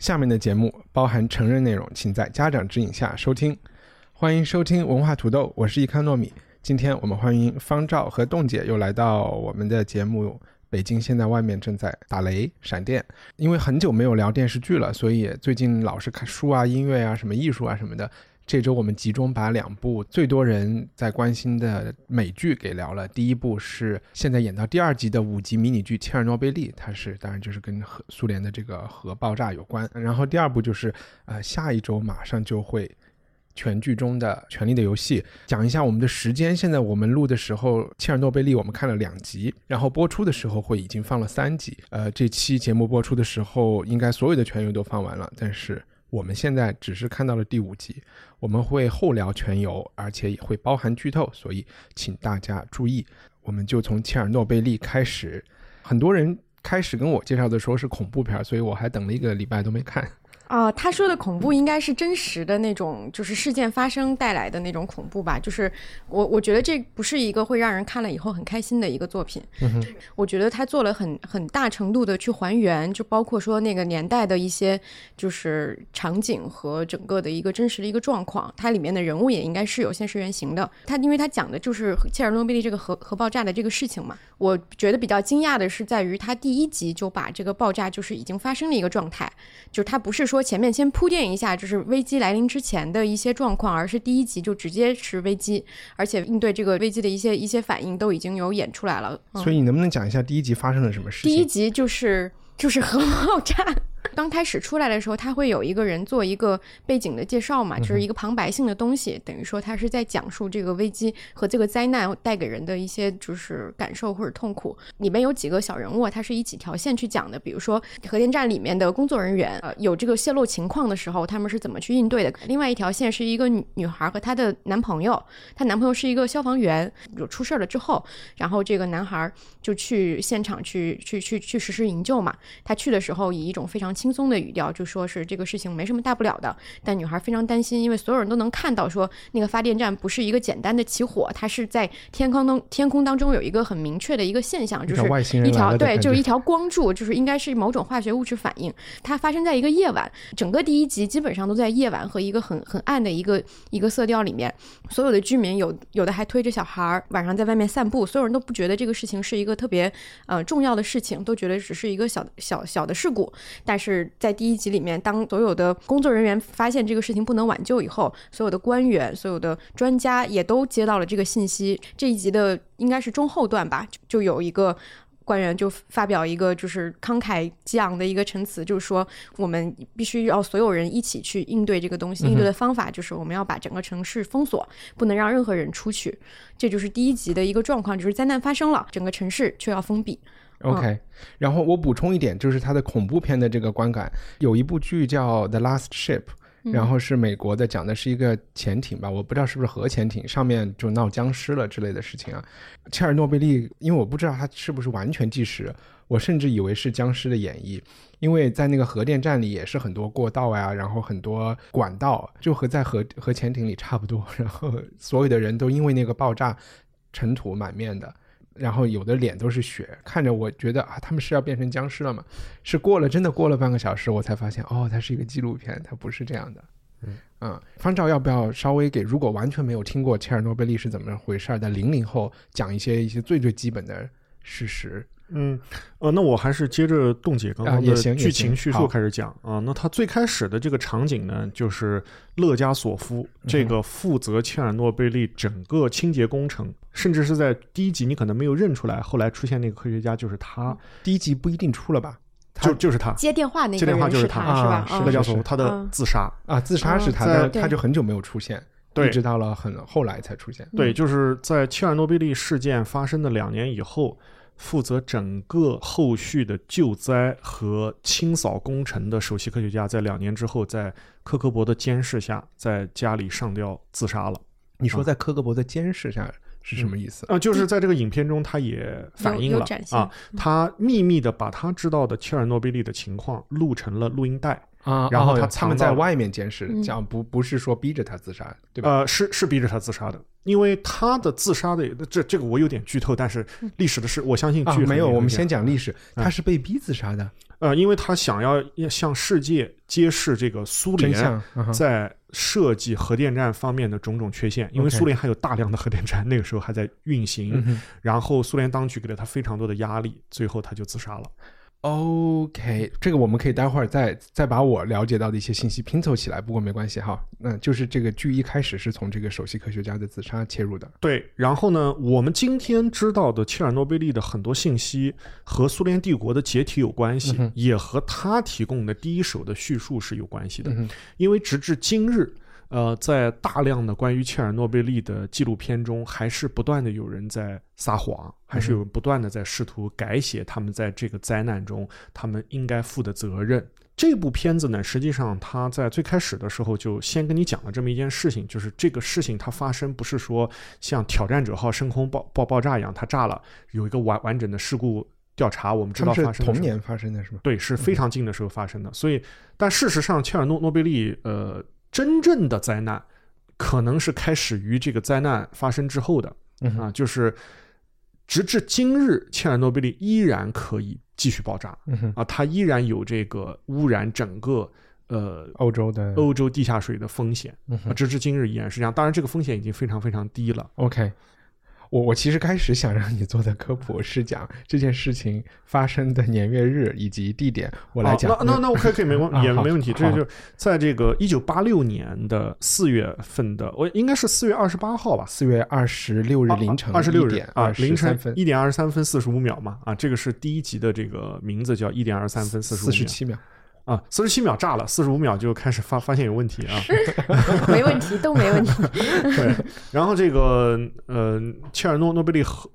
下面的节目包含成人内容，请在家长指引下收听。欢迎收听文化土豆，我是一康糯米。今天我们欢迎方照和冻姐又来到我们的节目。北京现在外面正在打雷闪电，因为很久没有聊电视剧了，所以最近老是看书啊、音乐啊、什么艺术啊什么的。这周我们集中把两部最多人在关心的美剧给聊了。第一部是现在演到第二集的五集迷你剧《切尔诺贝利》，它是当然就是跟核苏联的这个核爆炸有关。然后第二部就是呃下一周马上就会全剧终的《权力的游戏》。讲一下我们的时间，现在我们录的时候，《切尔诺贝利》我们看了两集，然后播出的时候会已经放了三集。呃，这期节目播出的时候，应该所有的全游都放完了，但是。我们现在只是看到了第五集，我们会后聊全游，而且也会包含剧透，所以请大家注意。我们就从切尔诺贝利开始，很多人开始跟我介绍的时候是恐怖片，所以我还等了一个礼拜都没看。啊，他说的恐怖应该是真实的那种，就是事件发生带来的那种恐怖吧。就是我我觉得这不是一个会让人看了以后很开心的一个作品。我觉得他做了很很大程度的去还原，就包括说那个年代的一些就是场景和整个的一个真实的一个状况。它里面的人物也应该是有现实原型的。他因为他讲的就是切尔诺贝利这个核核爆炸的这个事情嘛。我觉得比较惊讶的是在于他第一集就把这个爆炸就是已经发生的一个状态，就是他不是说。前面先铺垫一下，就是危机来临之前的一些状况，而是第一集就直接是危机，而且应对这个危机的一些一些反应都已经有演出来了。所以你能不能讲一下第一集发生了什么事情？第一集就是就是核 爆炸。刚开始出来的时候，他会有一个人做一个背景的介绍嘛，就是一个旁白性的东西，等于说他是在讲述这个危机和这个灾难带给人的一些就是感受或者痛苦。里面有几个小人物，他是一几条线去讲的，比如说核电站里面的工作人员，呃，有这个泄漏情况的时候，他们是怎么去应对的。另外一条线是一个女女孩和她的男朋友，她男朋友是一个消防员，有出事了之后，然后这个男孩就去现场去去去去实施营救嘛。他去的时候以一种非常轻松的语调就说是这个事情没什么大不了的，但女孩非常担心，因为所有人都能看到说那个发电站不是一个简单的起火，它是在天空当天空当中有一个很明确的一个现象，就是一条对，就是一条光柱，就是应该是某种化学物质反应。它发生在一个夜晚，整个第一集基本上都在夜晚和一个很很暗的一个一个色调里面。所有的居民有有的还推着小孩儿晚上在外面散步，所有人都不觉得这个事情是一个特别呃重要的事情，都觉得只是一个小小小的事故，但是。在第一集里面，当所有的工作人员发现这个事情不能挽救以后，所有的官员、所有的专家也都接到了这个信息。这一集的应该是中后段吧，就有一个官员就发表一个就是慷慨激昂的一个陈词，就是说我们必须要所有人一起去应对这个东西。应对的方法就是我们要把整个城市封锁，不能让任何人出去。这就是第一集的一个状况，就是灾难发生了，整个城市却要封闭。OK，然后我补充一点，就是它的恐怖片的这个观感，有一部剧叫《The Last Ship》，然后是美国的，讲的是一个潜艇吧，我不知道是不是核潜艇，上面就闹僵尸了之类的事情啊。切尔诺贝利，因为我不知道它是不是完全计时，我甚至以为是僵尸的演绎，因为在那个核电站里也是很多过道呀，然后很多管道，就和在核核潜艇里差不多，然后所有的人都因为那个爆炸尘土满面的。然后有的脸都是血，看着我觉得啊，他们是要变成僵尸了吗？是过了真的过了半个小时，我才发现哦，它是一个纪录片，它不是这样的。嗯嗯，方照要不要稍微给如果完全没有听过切尔诺贝利是怎么回事的零零后讲一些一些最最基本的事实？嗯，呃，那我还是接着冻姐刚刚的剧情叙述开始讲啊。那他最开始的这个场景呢，就是勒加索夫这个负责切尔诺贝利整个清洁工程，甚至是在第一集你可能没有认出来，后来出现那个科学家就是他。第一集不一定出了吧？就就是他接电话那个接电话就是他是吧？勒加索夫他的自杀啊，自杀是他的，他就很久没有出现，对，一直到了很后来才出现。对，就是在切尔诺贝利事件发生的两年以后。负责整个后续的救灾和清扫工程的首席科学家，在两年之后，在科克伯的监视下，在家里上吊自杀了。你说在科克伯的监视下是什么意思？啊，就是在这个影片中，他也反映了啊，他秘密的把他知道的切尔诺贝利的情况录成了录音带。啊，然后他他们在外面监视，讲不不是说逼着他自杀，对吧？呃，是是逼着他自杀的，因为他的自杀的这这个我有点剧透，但是历史的事我相信剧没有。我们先讲历史，他是被逼自杀的。呃，因为他想要要向世界揭示这个苏联在设计核电站方面的种种缺陷，因为苏联还有大量的核电站，那个时候还在运行，然后苏联当局给了他非常多的压力，最后他就自杀了。OK，这个我们可以待会儿再再把我了解到的一些信息拼凑起来。不过没关系哈，那就是这个剧一开始是从这个首席科学家的自杀切入的。对，然后呢，我们今天知道的切尔诺贝利的很多信息和苏联帝国的解体有关系，也和他提供的第一手的叙述是有关系的。因为直至今日。呃，在大量的关于切尔诺贝利的纪录片中，还是不断的有人在撒谎，还是有人不断的在试图改写他们在这个灾难中他们应该负的责任。这部片子呢，实际上它在最开始的时候就先跟你讲了这么一件事情，就是这个事情它发生不是说像挑战者号升空爆爆爆炸一样，它炸了，有一个完完整的事故调查，我们知道发生同年发生的是吗？对，是非常近的时候发生的。所以，但事实上，切尔诺诺贝利，呃。真正的灾难，可能是开始于这个灾难发生之后的嗯啊，就是直至今日，切尔诺贝利依然可以继续爆炸啊，它依然有这个污染整个呃欧洲的欧洲地下水的风险啊，直至今日依然是这样。当然，这个风险已经非常非常低了。OK。我我其实开始想让你做的科普是讲这件事情发生的年月日以及地点，我来讲。那那那我可以可以没问 也没问题。这就在这个一九八六年的四月份的，我应该是四月二十八号吧？四月二十六日凌晨二十六点啊，凌晨一点二十三分四十五秒嘛啊，这个是第一集的这个名字叫一点二十三分四十四十七秒。啊，四十七秒炸了，四十五秒就开始发发现有问题啊，没问题，都没问题。对，然后这个呃，切尔诺诺贝利核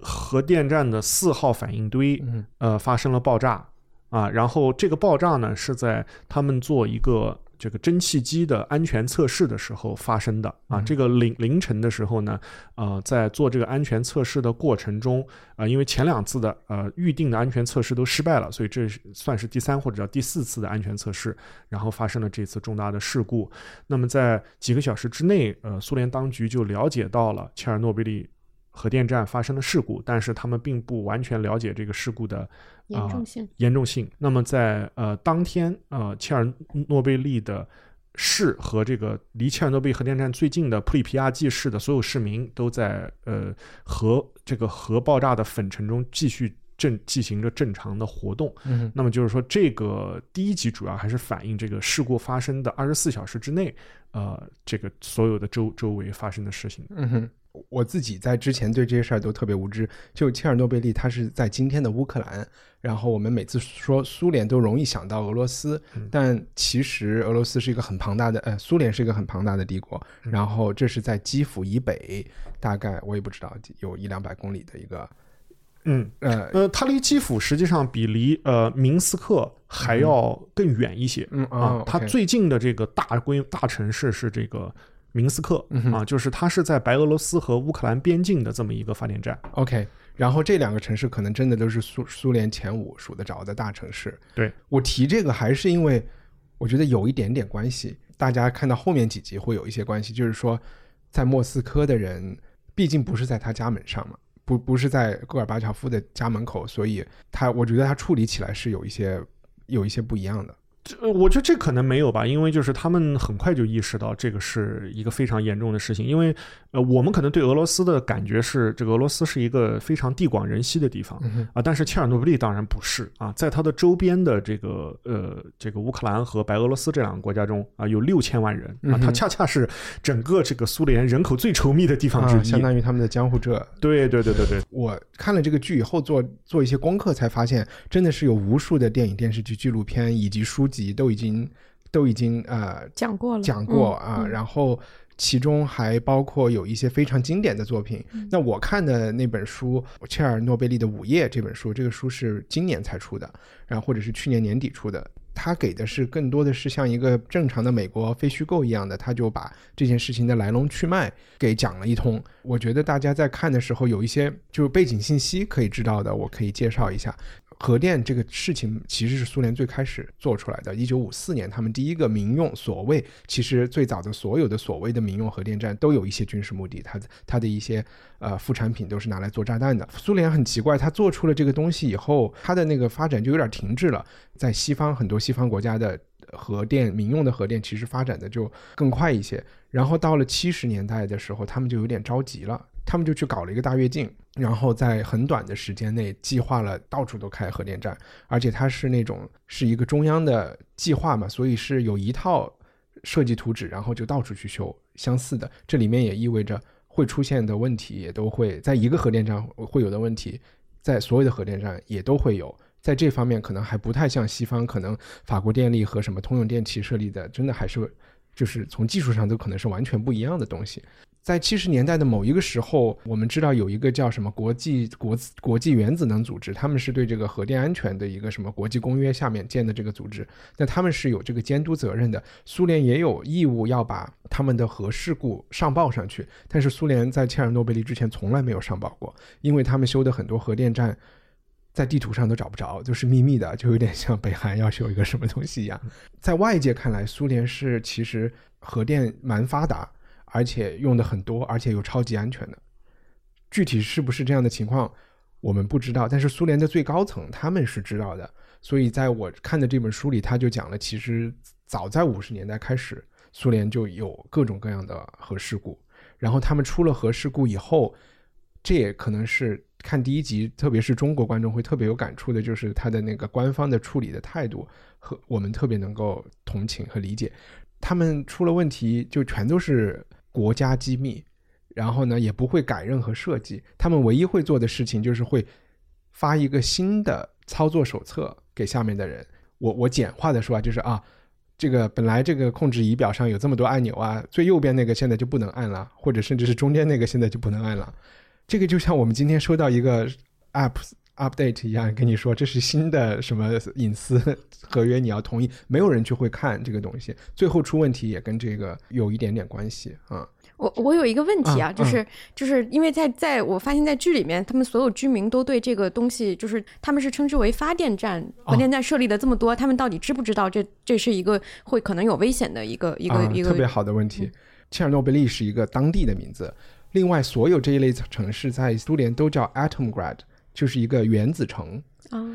核电站的四号反应堆呃发生了爆炸啊，然后这个爆炸呢是在他们做一个。这个蒸汽机的安全测试的时候发生的啊，这个凌凌晨的时候呢，呃，在做这个安全测试的过程中啊，因为前两次的呃预定的安全测试都失败了，所以这算是第三或者叫第四次的安全测试，然后发生了这次重大的事故。那么在几个小时之内，呃，苏联当局就了解到了切尔诺贝利核电站发生了事故，但是他们并不完全了解这个事故的。严重性，严重性。那么在呃当天，呃切尔诺贝利的市和这个离切尔诺贝利核电站最近的普里皮亚季市的所有市民都在呃核这个核爆炸的粉尘中继续正进行着正常的活动。嗯，那么就是说，这个第一集主要还是反映这个事故发生的二十四小时之内，呃，这个所有的周周围发生的事情。嗯哼。我自己在之前对这些事儿都特别无知。就切尔诺贝利，它是在今天的乌克兰。然后我们每次说苏联，都容易想到俄罗斯，但其实俄罗斯是一个很庞大的，呃，苏联是一个很庞大的帝国。然后这是在基辅以北，大概我也不知道有一两百公里的一个，嗯呃呃，它离基辅实际上比离呃明斯克还要更远一些。嗯啊，它最近的这个大规大城市是这个。明斯克啊，就是它是在白俄罗斯和乌克兰边境的这么一个发电站。OK，然后这两个城市可能真的都是苏苏联前五数得着的大城市。对我提这个还是因为我觉得有一点点关系，大家看到后面几集会有一些关系，就是说在莫斯科的人毕竟不是在他家门上嘛，不不是在戈尔巴乔夫的家门口，所以他我觉得他处理起来是有一些有一些不一样的。呃，我觉得这可能没有吧，因为就是他们很快就意识到这个是一个非常严重的事情，因为呃，我们可能对俄罗斯的感觉是这个俄罗斯是一个非常地广人稀的地方啊，但是切尔诺贝利当然不是啊，在它的周边的这个呃这个乌克兰和白俄罗斯这两个国家中啊，有六千万人啊，它恰恰是整个这个苏联人口最稠密的地方之一，相当于他们的江户浙。对对对对对，我看了这个剧以后做做一些功课，才发现真的是有无数的电影、电视剧、纪录片以及书。集都已经都已经呃讲过了讲过啊，然后其中还包括有一些非常经典的作品。那我看的那本书《切尔诺贝利的午夜》这本书，这个书是今年才出的，然后或者是去年年底出的。他给的是更多的是像一个正常的美国非虚构一样的，他就把这件事情的来龙去脉给讲了一通。我觉得大家在看的时候有一些就是背景信息可以知道的，我可以介绍一下。核电这个事情其实是苏联最开始做出来的。一九五四年，他们第一个民用所谓，其实最早的所有的所谓的民用核电站都有一些军事目的，它它的一些呃副产品都是拿来做炸弹的。苏联很奇怪，它做出了这个东西以后，它的那个发展就有点停滞了。在西方很多西方国家的核电民用的核电其实发展的就更快一些。然后到了七十年代的时候，他们就有点着急了。他们就去搞了一个大跃进，然后在很短的时间内计划了到处都开核电站，而且它是那种是一个中央的计划嘛，所以是有一套设计图纸，然后就到处去修相似的。这里面也意味着会出现的问题也都会在一个核电站会有的问题，在所有的核电站也都会有。在这方面可能还不太像西方，可能法国电力和什么通用电气设立的，真的还是就是从技术上都可能是完全不一样的东西。在七十年代的某一个时候，我们知道有一个叫什么国际国国际原子能组织，他们是对这个核电安全的一个什么国际公约下面建的这个组织，那他们是有这个监督责任的。苏联也有义务要把他们的核事故上报上去，但是苏联在切尔诺贝利之前从来没有上报过，因为他们修的很多核电站在地图上都找不着，就是秘密的，就有点像北韩要修一个什么东西一样。在外界看来，苏联是其实核电蛮发达。而且用的很多，而且又超级安全的，具体是不是这样的情况，我们不知道。但是苏联的最高层他们是知道的，所以在我看的这本书里，他就讲了，其实早在五十年代开始，苏联就有各种各样的核事故。然后他们出了核事故以后，这也可能是看第一集，特别是中国观众会特别有感触的，就是他的那个官方的处理的态度和我们特别能够同情和理解。他们出了问题，就全都是。国家机密，然后呢也不会改任何设计，他们唯一会做的事情就是会发一个新的操作手册给下面的人。我我简化的说啊，就是啊，这个本来这个控制仪表上有这么多按钮啊，最右边那个现在就不能按了，或者甚至是中间那个现在就不能按了。这个就像我们今天收到一个 app update 一样，跟你说这是新的什么隐私合约，你要同意，没有人去会看这个东西，最后出问题也跟这个有一点点关系啊。我我有一个问题啊，就是就是因为在在我发现，在剧里面，他们所有居民都对这个东西，就是他们是称之为发电站，核电站设立的这么多，他们到底知不知道这这是一个会可能有危险的一个一个一个特别好的问题。切尔诺贝利是一个当地的名字，另外所有这一类城市在苏联都叫 Atomgrad。就是一个原子城，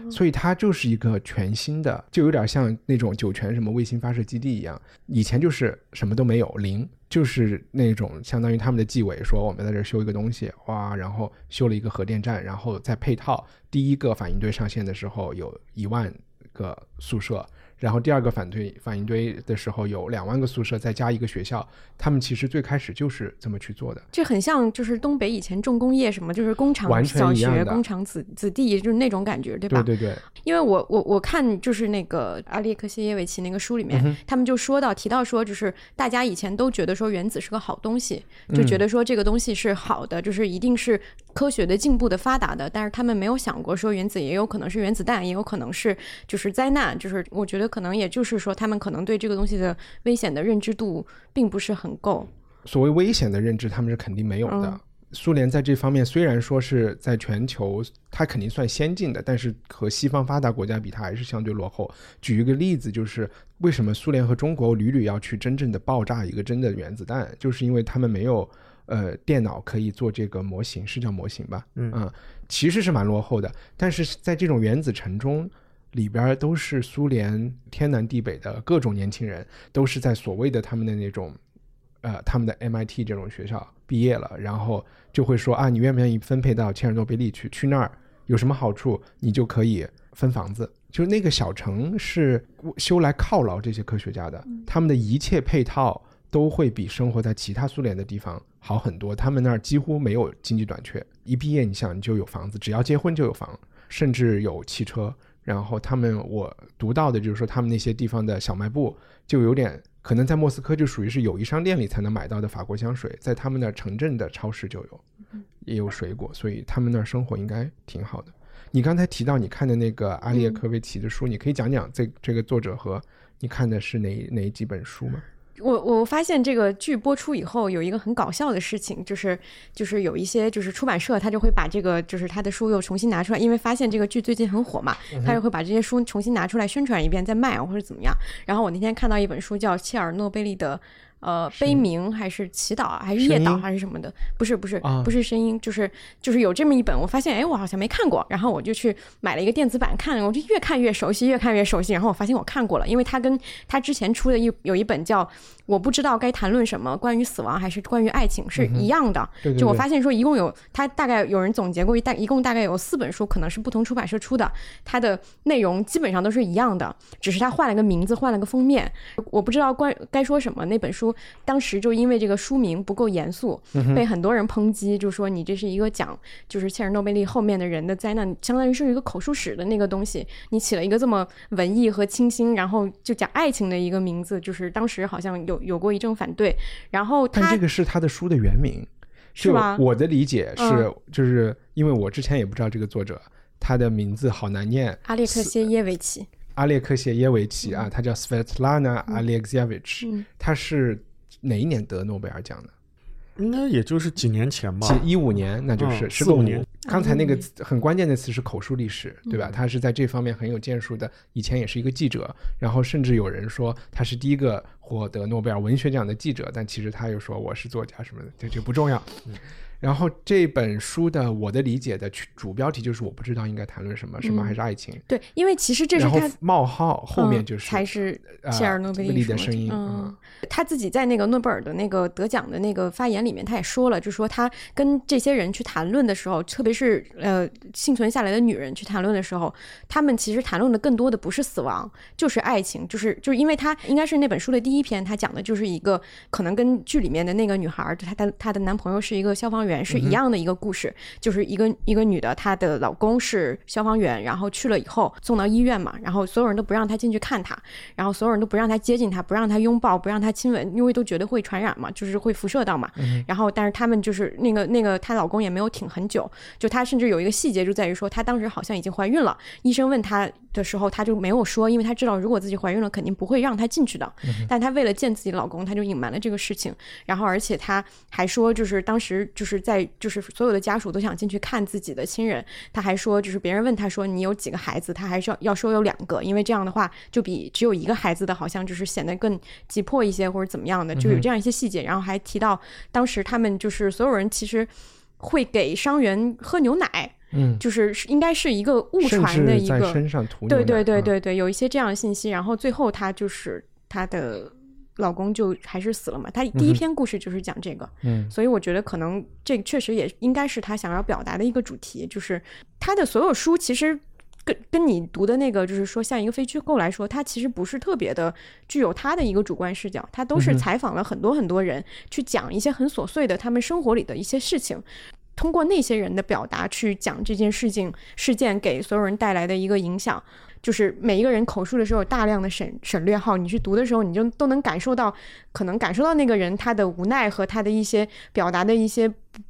所以它就是一个全新的，就有点像那种酒泉什么卫星发射基地一样。以前就是什么都没有，零，就是那种相当于他们的纪委说我们在这修一个东西，哇，然后修了一个核电站，然后再配套第一个反应堆上线的时候有一万个宿舍。然后第二个反对反应堆的时候有两万个宿舍，再加一个学校，他们其实最开始就是这么去做的。这很像就是东北以前重工业什么，就是工厂小学、工厂子子弟，就是那种感觉，对吧？对对对。因为我我我看就是那个阿列克谢耶维奇那个书里面，他们就说到提到说，就是大家以前都觉得说原子是个好东西，就觉得说这个东西是好的，就是一定是科学的进步的发达的，但是他们没有想过说原子也有可能是原子弹，也有可能是就是灾难，就是我觉得。可能也就是说，他们可能对这个东西的危险的认知度并不是很够。所谓危险的认知，他们是肯定没有的。苏联在这方面虽然说是在全球，它肯定算先进的，但是和西方发达国家比，它还是相对落后。举一个例子，就是为什么苏联和中国屡屡要去真正的爆炸一个真的原子弹，就是因为他们没有呃电脑可以做这个模型，是叫模型吧？嗯，其实是蛮落后的。但是在这种原子城中。里边都是苏联天南地北的各种年轻人，都是在所谓的他们的那种，呃，他们的 MIT 这种学校毕业了，然后就会说啊，你愿不愿意分配到切尔诺贝利去？去那儿有什么好处？你就可以分房子。就那个小城是修来犒劳这些科学家的，他们的一切配套都会比生活在其他苏联的地方好很多。他们那儿几乎没有经济短缺，一毕业你想你就有房子，只要结婚就有房，甚至有汽车。然后他们，我读到的就是说，他们那些地方的小卖部就有点可能在莫斯科就属于是友谊商店里才能买到的法国香水，在他们那城镇的超市就有，也有水果，所以他们那儿生活应该挺好的。你刚才提到你看的那个阿列科维奇的书，你可以讲讲这这个作者和你看的是哪哪几本书吗？我我发现这个剧播出以后有一个很搞笑的事情，就是就是有一些就是出版社他就会把这个就是他的书又重新拿出来，因为发现这个剧最近很火嘛，他就会把这些书重新拿出来宣传一遍再卖或者怎么样。然后我那天看到一本书叫切尔诺贝利的。呃，悲鸣还是祈祷还是夜祷还是什么的？不是不是不是声音，就是就是有这么一本，我发现哎，我好像没看过，然后我就去买了一个电子版看，我就越看越熟悉，越看越熟悉，然后我发现我看过了，因为他跟他之前出的一有一本叫。我不知道该谈论什么，关于死亡还是关于爱情是一样的。就我发现说，一共有他大概有人总结过一大一共大概有四本书，可能是不同出版社出的，它的内容基本上都是一样的，只是他换了个名字，换了个封面。我不知道关该说什么。那本书当时就因为这个书名不够严肃，被很多人抨击，就说你这是一个讲就是切尔诺贝利后面的人的灾难，相当于是一个口述史的那个东西，你起了一个这么文艺和清新，然后就讲爱情的一个名字，就是当时好像有。有过一阵反对，然后但这个是他的书的原名，是吧？我的理解是，就是因为我之前也不知道这个作者，他的名字好难念，阿列克谢耶维奇，阿列克谢耶维奇啊，他叫 Svetlana Alexeyevich，他是哪一年得诺贝尔奖的？应该也就是几年前吧，一五年，那就是四五年。刚才那个很关键的词是口述历史，对吧？他是在这方面很有建树的，以前也是一个记者，然后甚至有人说他是第一个获得诺贝尔文学奖的记者，但其实他又说我是作家什么的，这这不重要。然后这本书的我的理解的主标题就是我不知道应该谈论什么，什么还是爱情？对，因为其实这是他冒号后面就是才是切尔诺贝利的声音。嗯，他自己在那个诺贝尔的那个得奖的那个发言里面，他也说了，就说他跟这些人去谈论的时候，特别是呃幸存下来的女人去谈论的时候，他们其实谈论的更多的不是死亡，就是爱情，就是就是因为他应该是那本书的第一篇，他讲的就是一个可能跟剧里面的那个女孩，她她她的男朋友是一个消防。员是一样的一个故事，就是一个一个女的，她的老公是消防员，然后去了以后送到医院嘛，然后所有人都不让她进去看她，然后所有人都不让她接近她，不让她拥抱，不让她亲吻，因为都觉得会传染嘛，就是会辐射到嘛。然后，但是他们就是那个那个她老公也没有挺很久，就她甚至有一个细节就在于说，她当时好像已经怀孕了，医生问她的时候，她就没有说，因为她知道如果自己怀孕了，肯定不会让她进去的。但她为了见自己老公，她就隐瞒了这个事情。然后，而且她还说，就是当时就是。在就是所有的家属都想进去看自己的亲人，她还说，就是别人问她说你有几个孩子，她还是要要说有两个，因为这样的话就比只有一个孩子的好像就是显得更急迫一些或者怎么样的，就有这样一些细节。然后还提到当时他们就是所有人其实会给伤员喝牛奶，嗯，就是应该是一个误传的一个身上涂对对对对对，有一些这样的信息。然后最后她就是她的。老公就还是死了嘛？她第一篇故事就是讲这个，嗯，所以我觉得可能这确实也应该是她想要表达的一个主题，就是她的所有书其实跟跟你读的那个，就是说像一个非虚构来说，它其实不是特别的具有他的一个主观视角，他都是采访了很多很多人去讲一些很琐碎的他们生活里的一些事情，通过那些人的表达去讲这件事情事件给所有人带来的一个影响。就是每一个人口述的时候有，大量的省省略号，你去读的时候，你就都能感受到，可能感受到那个人他的无奈和他的一些表达的一些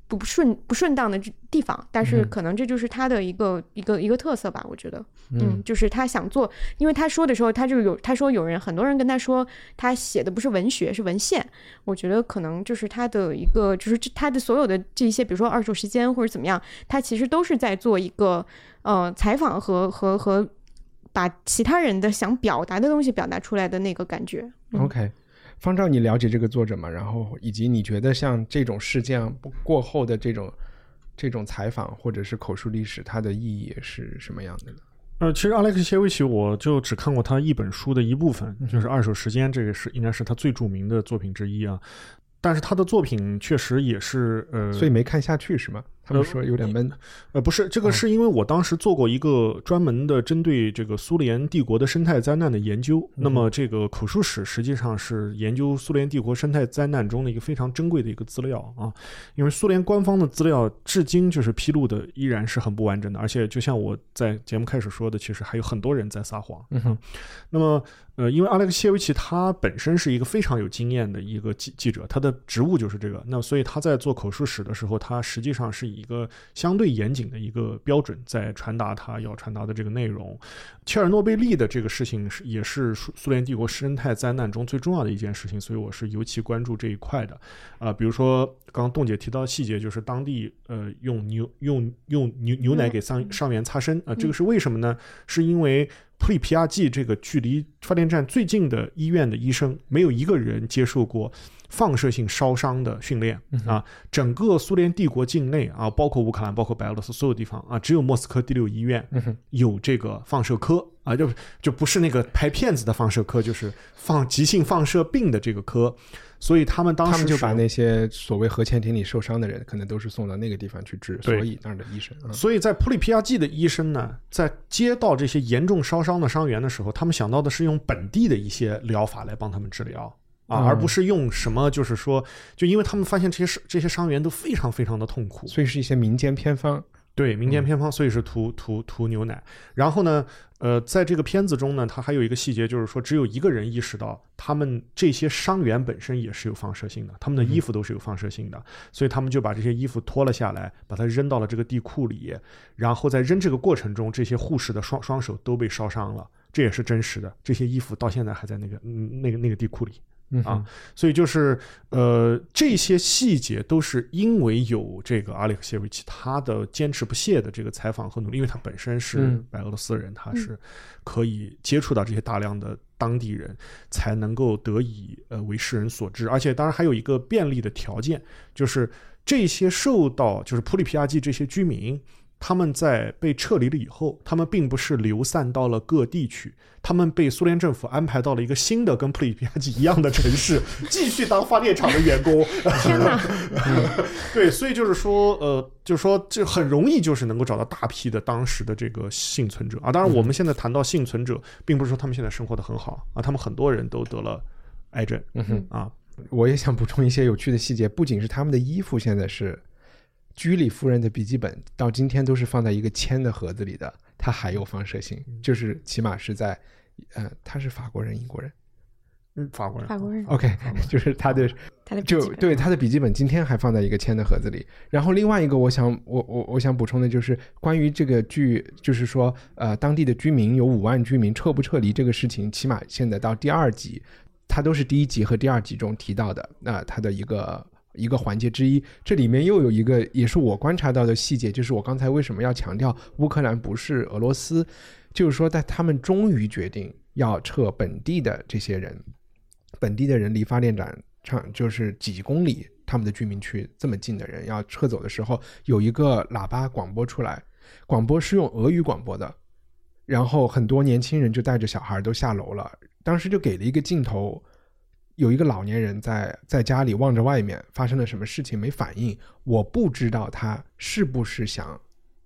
不不顺不顺当的地方。但是可能这就是他的一个一个一个特色吧，我觉得，嗯，就是他想做，因为他说的时候，他就有他说有人很多人跟他说，他写的不是文学，是文献。我觉得可能就是他的一个，就是他的所有的这一些，比如说二手时间或者怎么样，他其实都是在做一个呃采访和和和。把其他人的想表达的东西表达出来的那个感觉。OK，方照，你了解这个作者吗？然后以及你觉得像这种事件过后的这种这种采访或者是口述历史，它的意义是什么样的呢？呃，其实阿莱克谢维奇，我就只看过他一本书的一部分，就是《二手时间》，这个是应该是他最著名的作品之一啊。但是他的作品确实也是呃，所以没看下去是吗？他们说有点闷，呃，不是，这个是因为我当时做过一个专门的针对这个苏联帝国的生态灾难的研究。那么这个口述史实际上是研究苏联帝国生态灾难中的一个非常珍贵的一个资料啊。因为苏联官方的资料至今就是披露的依然是很不完整的，而且就像我在节目开始说的，其实还有很多人在撒谎。嗯哼，那么。呃，因为阿列克谢维奇他本身是一个非常有经验的一个记记者，他的职务就是这个，那所以他在做口述史的时候，他实际上是以一个相对严谨的一个标准在传达他要传达的这个内容。切尔诺贝利的这个事情是也是苏苏联帝国生态灾难中最重要的一件事情，所以我是尤其关注这一块的。啊，比如说刚刚冻姐提到细节，就是当地呃用牛用用牛牛奶给伤伤员擦身啊，这个是为什么呢？是因为。普里皮亚季这个距离发电站最近的医院的医生，没有一个人接受过放射性烧伤的训练啊！整个苏联帝国境内啊，包括乌克兰、包括白俄罗斯所有地方啊，只有莫斯科第六医院有这个放射科啊，就就不是那个拍片子的放射科，就是放急性放射病的这个科。所以他们当时就把那些所谓核潜艇里受伤的人，可能都是送到那个地方去治。所以那儿的医生，所以在普里皮亚季的医生呢，在接到这些严重烧伤的伤员的时候，他们想到的是用本地的一些疗法来帮他们治疗啊，而不是用什么，就是说，就因为他们发现这些这些伤员都非常非常的痛苦，所以是一些民间偏方。对民间偏方，所以是涂涂涂牛奶。然后呢，呃，在这个片子中呢，他还有一个细节，就是说只有一个人意识到，他们这些伤员本身也是有放射性的，他们的衣服都是有放射性的，所以他们就把这些衣服脱了下来，把它扔到了这个地库里。然后在扔这个过程中，这些护士的双双手都被烧伤了，这也是真实的。这些衣服到现在还在那个嗯那个那个地库里。啊，所以就是呃，这些细节都是因为有这个阿列克谢维奇他的坚持不懈的这个采访和努力，因为他本身是白俄罗斯人，他是可以接触到这些大量的当地人，才能够得以呃为世人所知。而且当然还有一个便利的条件，就是这些受到就是普里皮亚季这些居民。他们在被撤离了以后，他们并不是流散到了各地去，他们被苏联政府安排到了一个新的跟普里皮亚季一样的城市，继续当发电厂的员工。天哪！对，所以就是说，呃，就是说，这很容易就是能够找到大批的当时的这个幸存者啊。当然，我们现在谈到幸存者，并不是说他们现在生活的很好啊，他们很多人都得了癌症。嗯哼啊，我也想补充一些有趣的细节，不仅是他们的衣服现在是。居里夫人的笔记本到今天都是放在一个铅的盒子里的，它还有放射性，就是起码是在，呃，他是法国人，英国人，嗯，法国人，法国人，OK，就是他的，他的就对他的笔记本今天还放在一个铅的盒子里。然后另外一个，我想我我我想补充的就是关于这个剧，就是说，呃，当地的居民有五万居民撤不撤离这个事情，起码现在到第二集，它都是第一集和第二集中提到的，那它的一个。一个环节之一，这里面又有一个也是我观察到的细节，就是我刚才为什么要强调乌克兰不是俄罗斯，就是说在他们终于决定要撤本地的这些人，本地的人离发电站场就是几公里，他们的居民区这么近的人要撤走的时候，有一个喇叭广播出来，广播是用俄语广播的，然后很多年轻人就带着小孩都下楼了，当时就给了一个镜头。有一个老年人在在家里望着外面发生了什么事情没反应，我不知道他是不是想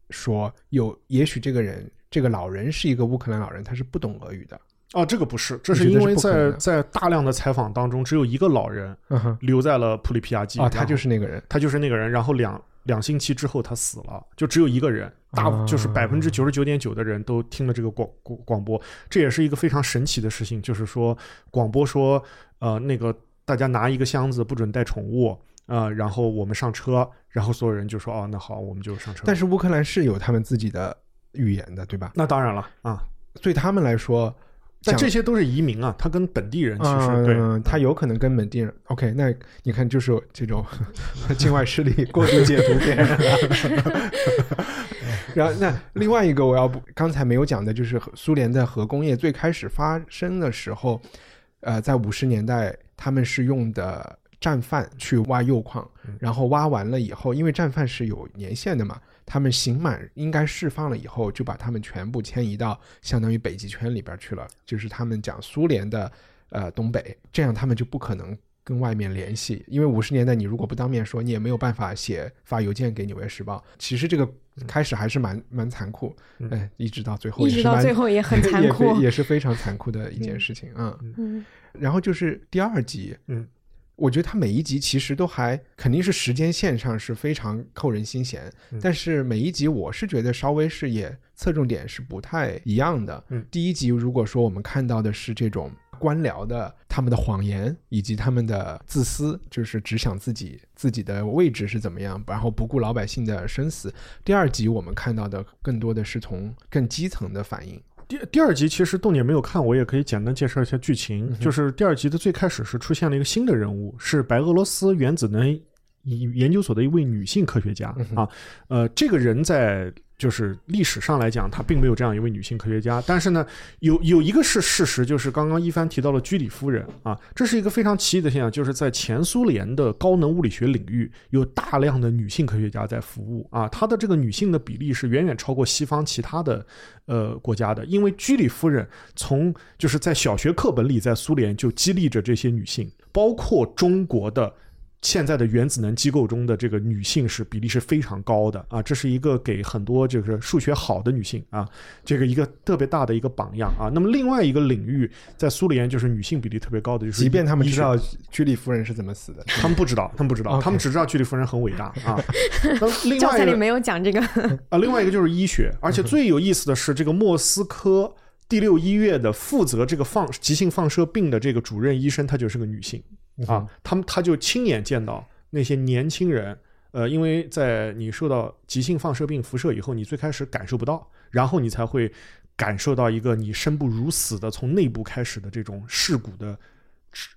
说有，也许这个人这个老人是一个乌克兰老人，他是不懂俄语的。啊，这个不是，这是因为在在大量的采访当中，只有一个老人留在了普里皮亚季。啊，他就是那个人，他就是那个人。然后两两星期之后他死了，就只有一个人，大就是百分之九十九点九的人都听了这个广广广播，这也是一个非常神奇的事情，就是说广播说。呃，那个大家拿一个箱子，不准带宠物啊，然后我们上车，然后所有人就说哦，那好，我们就上车。但是乌克兰是有他们自己的语言的，对吧？那当然了啊，对他们来说，但这些都是移民啊，他跟本地人其实对，他有可能跟本地人。OK，那你看，就是这种 境外势力过度解读别人。然后，那另外一个我要不刚才没有讲的就是苏联在核工业最开始发生的时候。呃，在五十年代，他们是用的战犯去挖铀矿，然后挖完了以后，因为战犯是有年限的嘛，他们刑满应该释放了以后，就把他们全部迁移到相当于北极圈里边去了，就是他们讲苏联的呃东北，这样他们就不可能跟外面联系，因为五十年代你如果不当面说，你也没有办法写发邮件给《纽约时报》。其实这个开始还是蛮蛮残酷，哎，一直到最后，一直到最后也很残酷，也是非常残酷的一件事情啊。嗯，然后就是第二集，嗯。我觉得它每一集其实都还肯定是时间线上是非常扣人心弦，但是每一集我是觉得稍微是也侧重点是不太一样的。嗯，第一集如果说我们看到的是这种官僚的他们的谎言以及他们的自私，就是只想自己自己的位置是怎么样，然后不顾老百姓的生死。第二集我们看到的更多的是从更基层的反应。第第二集其实动姐没有看，我也可以简单介绍一下剧情。就是第二集的最开始是出现了一个新的人物，是白俄罗斯原子能研究所的一位女性科学家啊。呃，这个人在。就是历史上来讲，她并没有这样一位女性科学家。但是呢，有有一个是事实，就是刚刚一帆提到了居里夫人啊，这是一个非常奇异的现象，就是在前苏联的高能物理学领域，有大量的女性科学家在服务啊。她的这个女性的比例是远远超过西方其他的呃国家的，因为居里夫人从就是在小学课本里，在苏联就激励着这些女性，包括中国的。现在的原子能机构中的这个女性是比例是非常高的啊，这是一个给很多就是数学好的女性啊，这个一个特别大的一个榜样啊。那么另外一个领域在苏联就是女性比例特别高的，就是即便他们知道居里夫人是怎么死的，他们不知道，他们不知道，他们只知道居里夫人很伟大啊。教材里没有讲这个啊。另外一个就是医学，而且最有意思的是这个莫斯科第六医院的负责这个放急性放射病的这个主任医生，她就是个女性。啊，他们他就亲眼见到那些年轻人，呃，因为在你受到急性放射病辐射以后，你最开始感受不到，然后你才会感受到一个你生不如死的从内部开始的这种蚀骨的，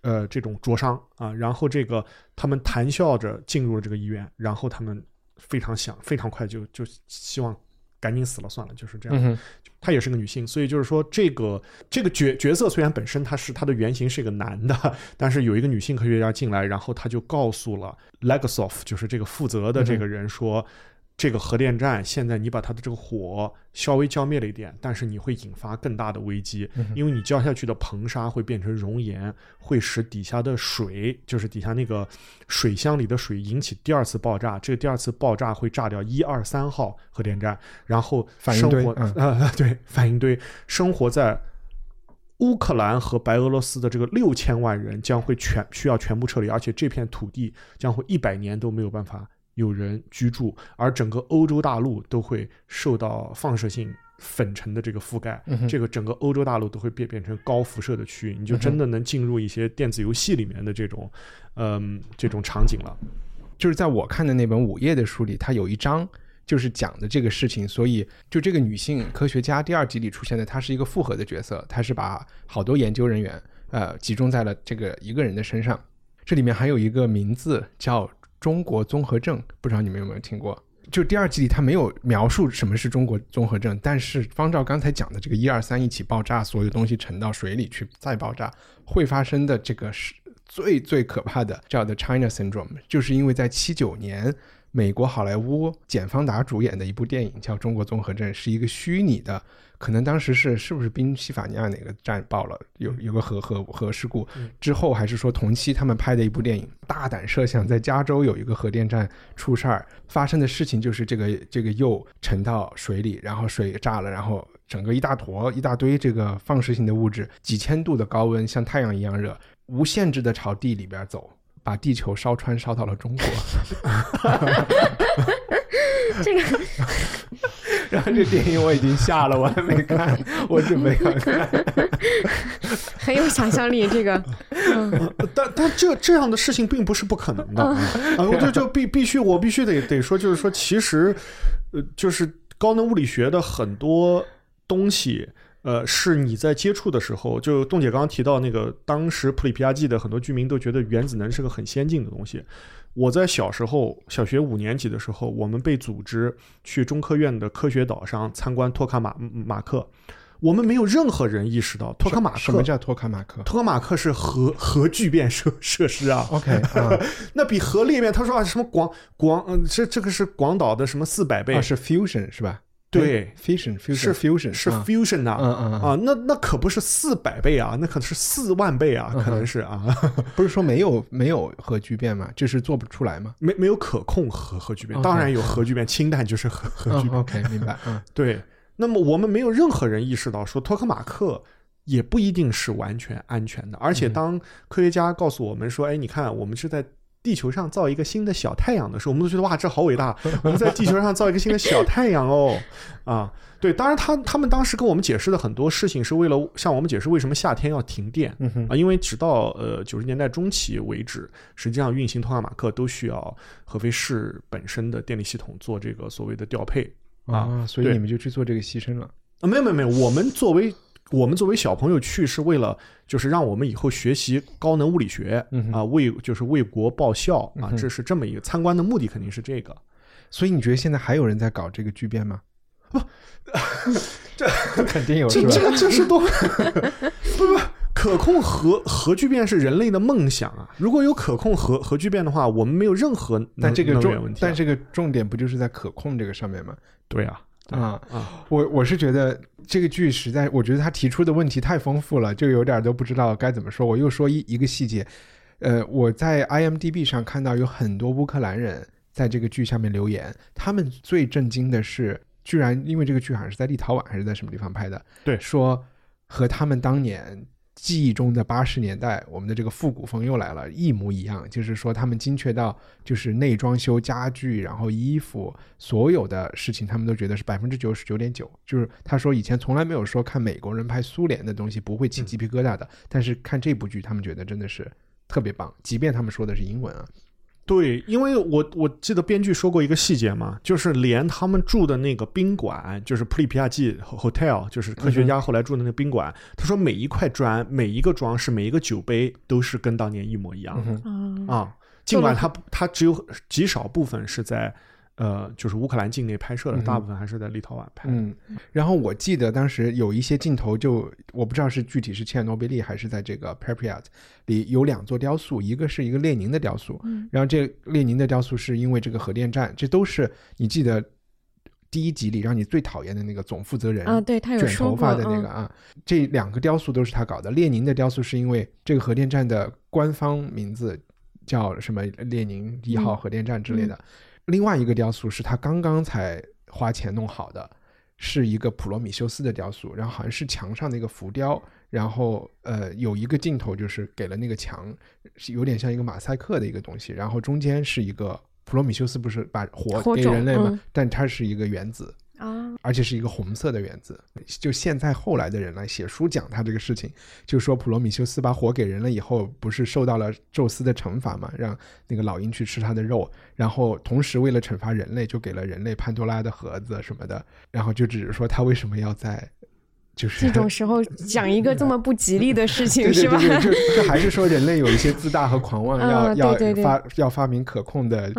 呃，这种灼伤啊，然后这个他们谈笑着进入了这个医院，然后他们非常想非常快就就希望赶紧死了算了，就是这样。她也是个女性，所以就是说，这个这个角角色虽然本身她是她的原型是一个男的，但是有一个女性科学家进来，然后她就告诉了 Legasov，就是这个负责的这个人说。这个核电站现在你把它的这个火稍微浇灭了一点，但是你会引发更大的危机，因为你浇下去的硼砂会变成熔岩，会使底下的水，就是底下那个水箱里的水引起第二次爆炸。这个第二次爆炸会炸掉一二三号核电站，然后生活啊 对反应堆，生活在乌克兰和白俄罗斯的这个六千万人将会全需要全部撤离，而且这片土地将会一百年都没有办法。有人居住，而整个欧洲大陆都会受到放射性粉尘的这个覆盖，这个整个欧洲大陆都会变变成高辐射的区域，你就真的能进入一些电子游戏里面的这种，嗯，这种场景了。就是在我看的那本午夜的书里，它有一章就是讲的这个事情，所以就这个女性科学家第二集里出现的，她是一个复合的角色，她是把好多研究人员呃集中在了这个一个人的身上。这里面还有一个名字叫。中国综合症，不知道你们有没有听过？就第二集里他没有描述什么是中国综合症，但是方照刚才讲的这个一二三一起爆炸，所有东西沉到水里去再爆炸，会发生的这个是最最可怕的，叫的 China Syndrome，就是因为在七九年，美国好莱坞简方达主演的一部电影叫《中国综合症》，是一个虚拟的。可能当时是是不是宾夕法尼亚哪个站爆了，有有个核核核事故之后，还是说同期他们拍的一部电影，大胆设想在加州有一个核电站出事儿，发生的事情就是这个这个铀沉到水里，然后水炸了，然后整个一大坨一大堆这个放射性的物质，几千度的高温像太阳一样热，无限制的朝地里边走，把地球烧穿烧到了中国。这个。然后这电影我已经下了，我还没看，我准备看看。很有想象力，这个。但但这这样的事情并不是不可能的啊！我就就必必须我必须得得说，就是说，其实呃，就是高能物理学的很多东西，呃，是你在接触的时候，就冻姐刚刚提到那个，当时普里皮亚季的很多居民都觉得原子能是个很先进的东西。我在小时候，小学五年级的时候，我们被组织去中科院的科学岛上参观托卡马马克。我们没有任何人意识到托卡马克什么叫托卡马克？托卡马克是核核聚变设设施啊。OK，那比核裂变，他说啊什么广广，嗯，这这个是广岛的什么四百倍？是 fusion 是吧？对，fusion 是 fusion 是 fusion 啊，嗯嗯啊，那那可不是四百倍啊，那可能是四万倍啊，可能是啊，不是说没有没有核聚变吗？这是做不出来吗？没没有可控核核聚变，当然有核聚变，氢弹就是核核聚变。OK，明白。嗯，对。那么我们没有任何人意识到说托克马克也不一定是完全安全的，而且当科学家告诉我们说，哎，你看我们是在。地球上造一个新的小太阳的时候，我们都觉得哇，这好伟大！我们在地球上造一个新的小太阳哦，啊，对，当然他他们当时跟我们解释的很多事情是为了向我们解释为什么夏天要停电啊，因为直到呃九十年代中期为止，实际上运行托卡马克都需要合肥市本身的电力系统做这个所谓的调配啊，所以你们就去做这个牺牲了啊？没有没有没有，我们作为。我们作为小朋友去是为了，就是让我们以后学习高能物理学啊，为就是为国报效啊，这是这么一个参观的目的，肯定是这个。所以你觉得现在还有人在搞这个巨变吗？不，这肯定有，这这这是多 不不可控核核聚变是人类的梦想啊！如果有可控核核聚变的话，我们没有任何但这个重但这个重点不就是在可控这个上面吗？对啊。啊啊！我我是觉得这个剧实在，我觉得他提出的问题太丰富了，就有点都不知道该怎么说。我又说一一个细节，呃，我在 IMDB 上看到有很多乌克兰人在这个剧下面留言，他们最震惊的是，居然因为这个剧好像是在立陶宛还是在什么地方拍的，对，说和他们当年。记忆中的八十年代，我们的这个复古风又来了，一模一样。就是说，他们精确到就是内装修家具，然后衣服，所有的事情，他们都觉得是百分之九十九点九。就是他说以前从来没有说看美国人拍苏联的东西不会起鸡皮疙瘩的，但是看这部剧，他们觉得真的是特别棒，即便他们说的是英文啊。对，因为我我记得编剧说过一个细节嘛，就是连他们住的那个宾馆，就是普里皮亚季 hotel，就是科学家后来住的那个宾馆，他说每一块砖、每一个装饰、每一个酒杯都是跟当年一模一样的啊，尽管他他只有极少部分是在。呃，就是乌克兰境内拍摄的，大部分还是在立陶宛拍。嗯，然后我记得当时有一些镜头，就我不知道是具体是切尔诺贝利还是在这个 Pripyat 里有两座雕塑，一个是一个列宁的雕塑，嗯然后这列宁的雕塑是因为这个核电站，这都是你记得第一集里让你最讨厌的那个总负责人啊，对他有卷头发的那个啊，这两个雕塑都是他搞的。列宁的雕塑是因为这个核电站的官方名字叫什么列宁一号核电站之类的。另外一个雕塑是他刚刚才花钱弄好的，是一个普罗米修斯的雕塑，然后好像是墙上的一个浮雕，然后呃有一个镜头就是给了那个墙，是有点像一个马赛克的一个东西，然后中间是一个普罗米修斯不是把火给人类吗？但它是一个原子。啊，而且是一个红色的原子。就现在后来的人来写书讲他这个事情，就说普罗米修斯把火给人了以后，不是受到了宙斯的惩罚嘛？让那个老鹰去吃他的肉，然后同时为了惩罚人类，就给了人类潘多拉的盒子什么的，然后就只是说他为什么要在。就是这种时候讲一个这么不吉利的事情 是吧？就就还是说人类有一些自大和狂妄，要要发要发明可控的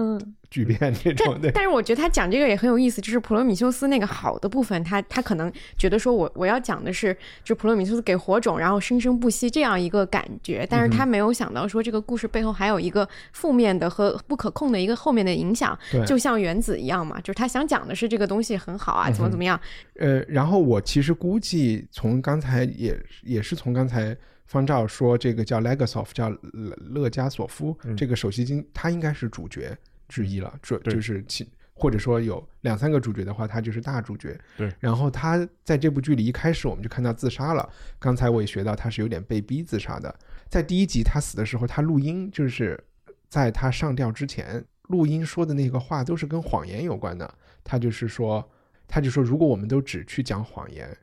聚变这种的。但是我觉得他讲这个也很有意思，就是普罗米修斯那个好的部分，他他可能觉得说我我要讲的是，就普罗米修斯给火种，然后生生不息这样一个感觉。但是他没有想到说这个故事背后还有一个负面的和不可控的一个后面的影响，就像原子一样嘛。就是他想讲的是这个东西很好啊，怎么怎么样。呃，然后我其实估计。从刚才也也是从刚才方照说这个叫 Legasov 叫勒加索夫这个首席经他应该是主角之一了，这就是其或者说有两三个主角的话，他就是大主角。对，然后他在这部剧里一开始我们就看到自杀了。刚才我也学到他是有点被逼自杀的。在第一集他死的时候，他录音就是在他上吊之前录音说的那个话都是跟谎言有关的。他就是说，他就说如果我们都只去讲谎言。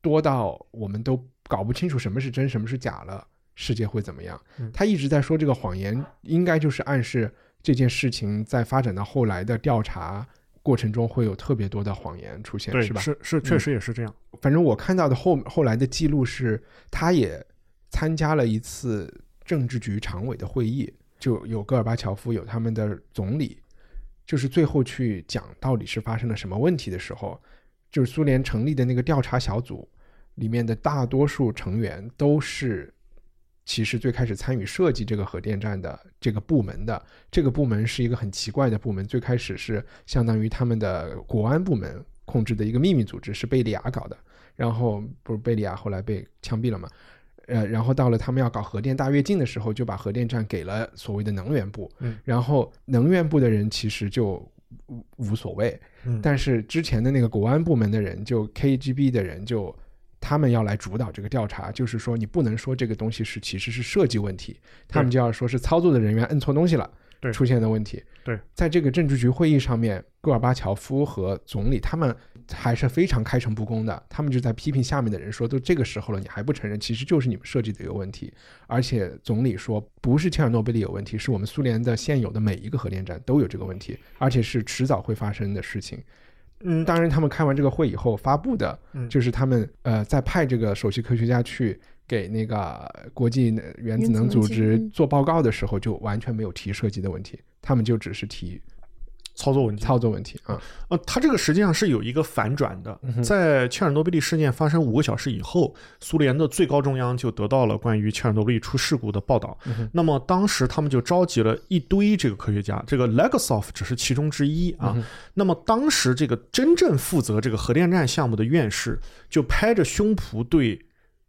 多到我们都搞不清楚什么是真，什么是假了，世界会怎么样？他一直在说这个谎言，应该就是暗示这件事情在发展到后来的调查过程中会有特别多的谎言出现，是吧？是是，确实也是这样。反正我看到的后后来的记录是，他也参加了一次政治局常委的会议，就有戈尔巴乔夫，有他们的总理，就是最后去讲到底是发生了什么问题的时候。就是苏联成立的那个调查小组里面的大多数成员都是，其实最开始参与设计这个核电站的这个部门的。这个部门是一个很奇怪的部门，最开始是相当于他们的国安部门控制的一个秘密组织，是贝利亚搞的。然后不是贝利亚后来被枪毙了嘛？呃，然后到了他们要搞核电大跃进的时候，就把核电站给了所谓的能源部。嗯，然后能源部的人其实就无无所谓。嗯，但是之前的那个国安部门的人，就 KGB 的人，就他们要来主导这个调查，就是说你不能说这个东西是其实是设计问题，他们就要说是操作的人员摁错东西了，对，出现的问题。对，在这个政治局会议上面，戈尔巴乔夫和总理他们。还是非常开诚布公的，他们就在批评下面的人说，都这个时候了，你还不承认，其实就是你们设计的一个问题。而且总理说，不是切尔诺贝利有问题，是我们苏联的现有的每一个核电站都有这个问题，而且是迟早会发生的事情。嗯，当然，他们开完这个会以后发布的，就是他们呃在派这个首席科学家去给那个国际原子能组织做报告的时候，就完全没有提设计的问题，他们就只是提。操作问题，操作问题啊，呃，它这个实际上是有一个反转的，在切尔诺贝利事件发生五个小时以后，苏联的最高中央就得到了关于切尔诺贝利出事故的报道，那么当时他们就召集了一堆这个科学家，这个 Legasov 只是其中之一啊，那么当时这个真正负责这个核电站项目的院士就拍着胸脯对。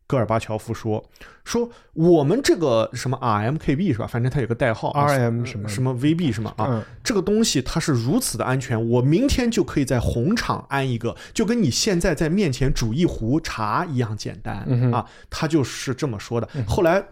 戈尔巴乔夫说：“说我们这个什么 RMKB 是吧？反正它有个代号，RM 什么什么 VB 什么？啊，这个东西它是如此的安全，我明天就可以在红场安一个，就跟你现在在面前煮一壶茶一样简单啊。他就是这么说的。后来。”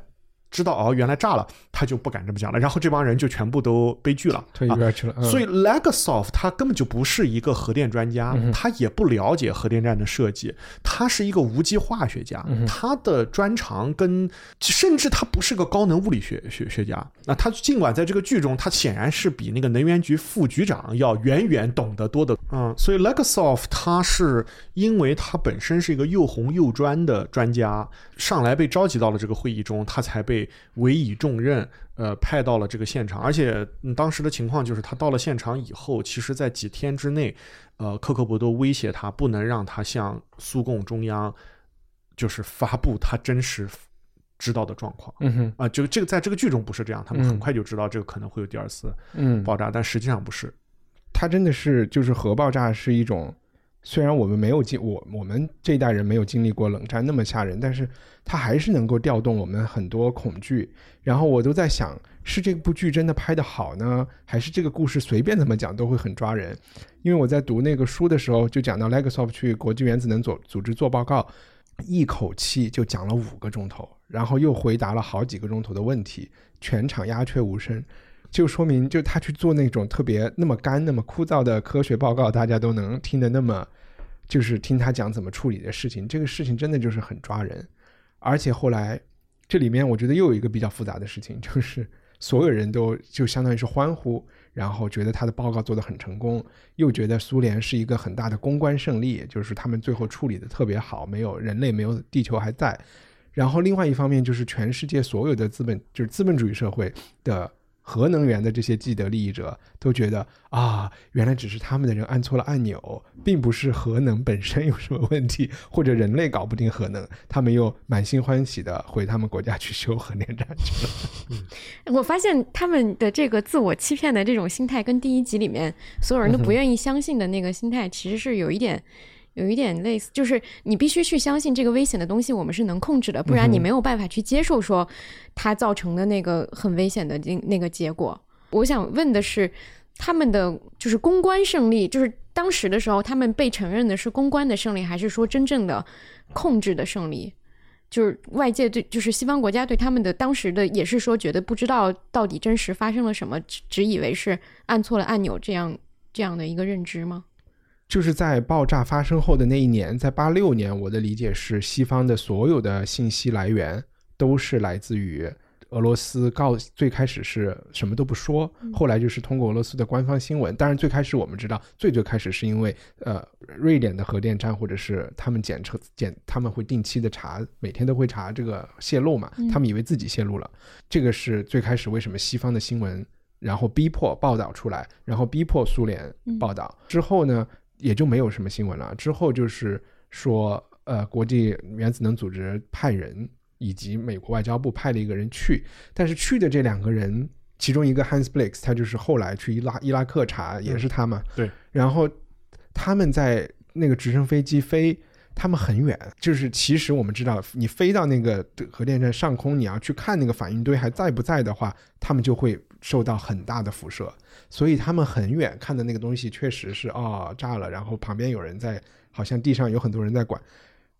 知道哦，原来炸了，他就不敢这么讲了。然后这帮人就全部都悲剧了，退一边去了。所以 Legasov 他根本就不是一个核电专家，他也不了解核电站的设计，他是一个无机化学家，他的专长跟甚至他不是个高能物理学学学家。那他尽管在这个剧中，他显然是比那个能源局副局长要远远懂得多的。嗯，所以 Legasov 他是因为他本身是一个又红又专的专家，上来被召集到了这个会议中，他才被。被委以重任，呃，派到了这个现场，而且当时的情况就是，他到了现场以后，其实在几天之内，呃，克格勃都威胁他，不能让他向苏共中央就是发布他真实知道的状况。嗯哼，啊，就这个在这个剧中不是这样，他们很快就知道这个可能会有第二次爆炸，但实际上不是。他真的是就是核爆炸是一种。虽然我们没有经我我们这一代人没有经历过冷战那么吓人，但是它还是能够调动我们很多恐惧。然后我都在想，是这部剧真的拍得好呢，还是这个故事随便怎么讲都会很抓人？因为我在读那个书的时候，就讲到 Legasov 去国际原子能组组织做报告，一口气就讲了五个钟头，然后又回答了好几个钟头的问题，全场鸦雀无声。就说明，就他去做那种特别那么干、那么枯燥的科学报告，大家都能听得那么，就是听他讲怎么处理的事情。这个事情真的就是很抓人。而且后来，这里面我觉得又有一个比较复杂的事情，就是所有人都就相当于是欢呼，然后觉得他的报告做得很成功，又觉得苏联是一个很大的公关胜利，就是他们最后处理的特别好，没有人类，没有地球还在。然后另外一方面就是全世界所有的资本，就是资本主义社会的。核能源的这些既得利益者都觉得啊，原来只是他们的人按错了按钮，并不是核能本身有什么问题，或者人类搞不定核能，他们又满心欢喜的回他们国家去修核电站去了。我发现他们的这个自我欺骗的这种心态，跟第一集里面所有人都不愿意相信的那个心态，其实是有一点。有一点类似，就是你必须去相信这个危险的东西我们是能控制的，不然你没有办法去接受说它造成的那个很危险的那那个结果。我想问的是，他们的就是公关胜利，就是当时的时候他们被承认的是公关的胜利，还是说真正的控制的胜利？就是外界对，就是西方国家对他们的当时的也是说觉得不知道到底真实发生了什么，只只以为是按错了按钮这样这样的一个认知吗？就是在爆炸发生后的那一年，在八六年，我的理解是，西方的所有的信息来源都是来自于俄罗斯。告最开始是什么都不说，后来就是通过俄罗斯的官方新闻。当然，最开始我们知道，最最开始是因为呃，瑞典的核电站或者是他们检测检，他们会定期的查，每天都会查这个泄露嘛。他们以为自己泄露了，这个是最开始为什么西方的新闻然后逼迫报道出来，然后逼迫苏联报道之后呢？也就没有什么新闻了。之后就是说，呃，国际原子能组织派人，以及美国外交部派了一个人去。但是去的这两个人，其中一个 Hans Blix，他就是后来去伊拉伊拉克查，也是他嘛。对。然后他们在那个直升飞机飞，他们很远，就是其实我们知道，你飞到那个核电站上空，你要去看那个反应堆还在不在的话，他们就会受到很大的辐射，所以他们很远看的那个东西确实是哦炸了，然后旁边有人在，好像地上有很多人在管。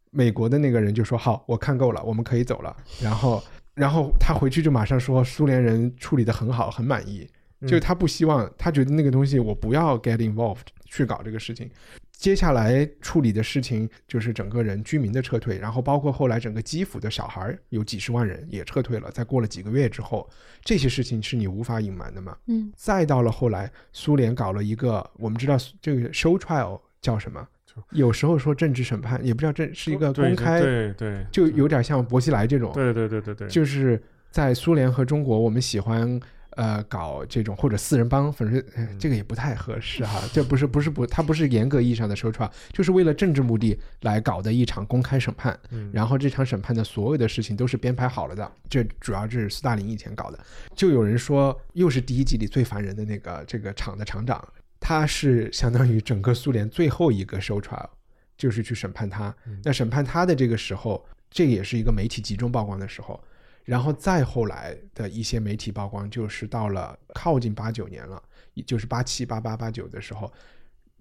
美国的那个人就说：“好，我看够了，我们可以走了。”然后，然后他回去就马上说：“苏联人处理的很好，很满意。”就他不希望，他觉得那个东西我不要 get involved 去搞这个事情。接下来处理的事情就是整个人居民的撤退，然后包括后来整个基辅的小孩有几十万人也撤退了。在过了几个月之后，这些事情是你无法隐瞒的嘛？嗯。再到了后来，苏联搞了一个，我们知道这个 show trial 叫什么？有时候说政治审判，也不知道这是一个公开，对对，就有点像薄熙来这种。对对对对对，就是在苏联和中国，我们喜欢呃搞这种或者四人帮，反正这个也不太合适哈。这不是不是不，它不是严格意义上的收创，就是为了政治目的来搞的一场公开审判。然后这场审判的所有的事情都是编排好了的，这主要是斯大林以前搞的。就有人说，又是第一季里最烦人的那个这个厂的厂长。他是相当于整个苏联最后一个 show trial，就是去审判他。那审判他的这个时候，这也是一个媒体集中曝光的时候。然后再后来的一些媒体曝光，就是到了靠近八九年了，也就是八七、八八、八九的时候，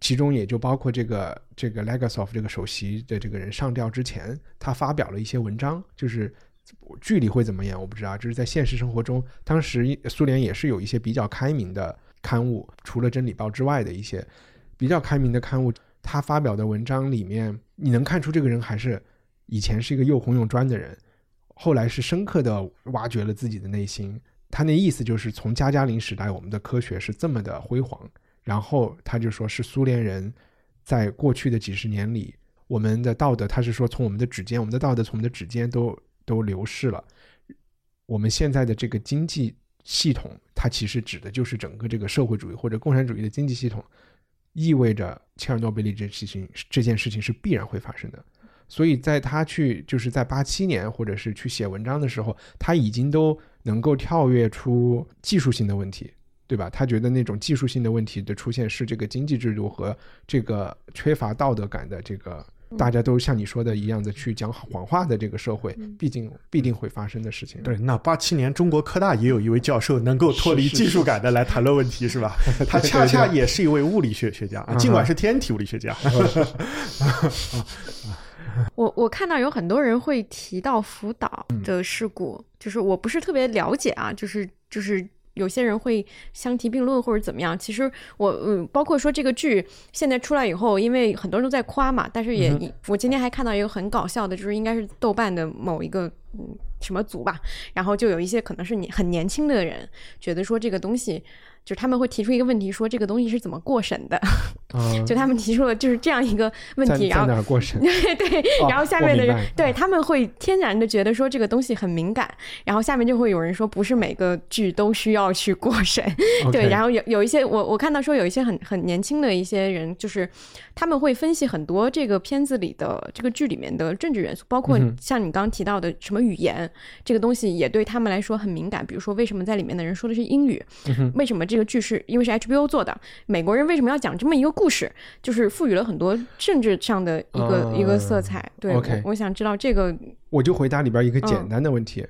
其中也就包括这个这个 Legasov 这个首席的这个人上吊之前，他发表了一些文章，就是剧里会怎么演我不知道，就是在现实生活中，当时苏联也是有一些比较开明的。刊物除了《真理报》之外的一些比较开明的刊物，他发表的文章里面，你能看出这个人还是以前是一个又红又专的人，后来是深刻的挖掘了自己的内心。他那意思就是从加加林时代，我们的科学是这么的辉煌，然后他就说是苏联人在过去的几十年里，我们的道德，他是说从我们的指尖，我们的道德从我们的指尖都都流逝了，我们现在的这个经济。系统，它其实指的就是整个这个社会主义或者共产主义的经济系统，意味着切尔诺贝利这事情这件事情是必然会发生的。所以在他去就是在八七年或者是去写文章的时候，他已经都能够跳跃出技术性的问题，对吧？他觉得那种技术性的问题的出现是这个经济制度和这个缺乏道德感的这个。大家都像你说的一样的去讲谎话的这个社会，毕竟必定会发生的事情。对，那八七年中国科大也有一位教授能够脱离技术感的来谈论问题，是吧？他恰恰也是一位物理学学家，尽管是天体物理学家。我我看到有很多人会提到福岛的事故，就是我不是特别了解啊，就是就是。有些人会相提并论或者怎么样，其实我嗯，包括说这个剧现在出来以后，因为很多人都在夸嘛，但是也我今天还看到一个很搞笑的，就是应该是豆瓣的某一个嗯什么组吧，然后就有一些可能是年很年轻的人觉得说这个东西。就是他们会提出一个问题，说这个东西是怎么过审的？就他们提出了就是这样一个问题，然后过审？对对，然后下面的人对他们会天然的觉得说这个东西很敏感，然后下面就会有人说不是每个剧都需要去过审。对，然后有有一些我我看到说有一些很很年轻的一些人，就是他们会分析很多这个片子里的这个剧里面的政治元素，包括像你刚刚提到的什么语言这个东西也对他们来说很敏感。比如说为什么在里面的人说的是英语？为什么这这个剧是因为是 HBO 做的，美国人为什么要讲这么一个故事？就是赋予了很多政治上的一个一个色彩。对，我想知道这个，我就回答里边一个简单的问题：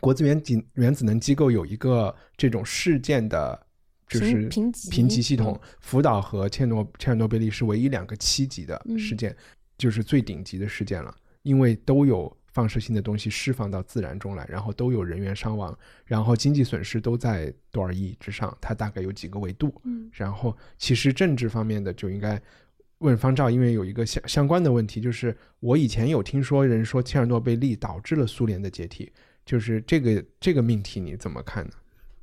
国资原子原子能机构有一个这种事件的，就是评级评级系统，福岛和切诺切尔诺贝利是唯一两个七级的事件，就是最顶级的事件了，因为都有。放射性的东西释放到自然中来，然后都有人员伤亡，然后经济损失都在多少亿之上，它大概有几个维度。嗯，然后其实政治方面的就应该问方照，因为有一个相相关的问题，就是我以前有听说人说切尔诺贝利导致了苏联的解体，就是这个这个命题你怎么看呢？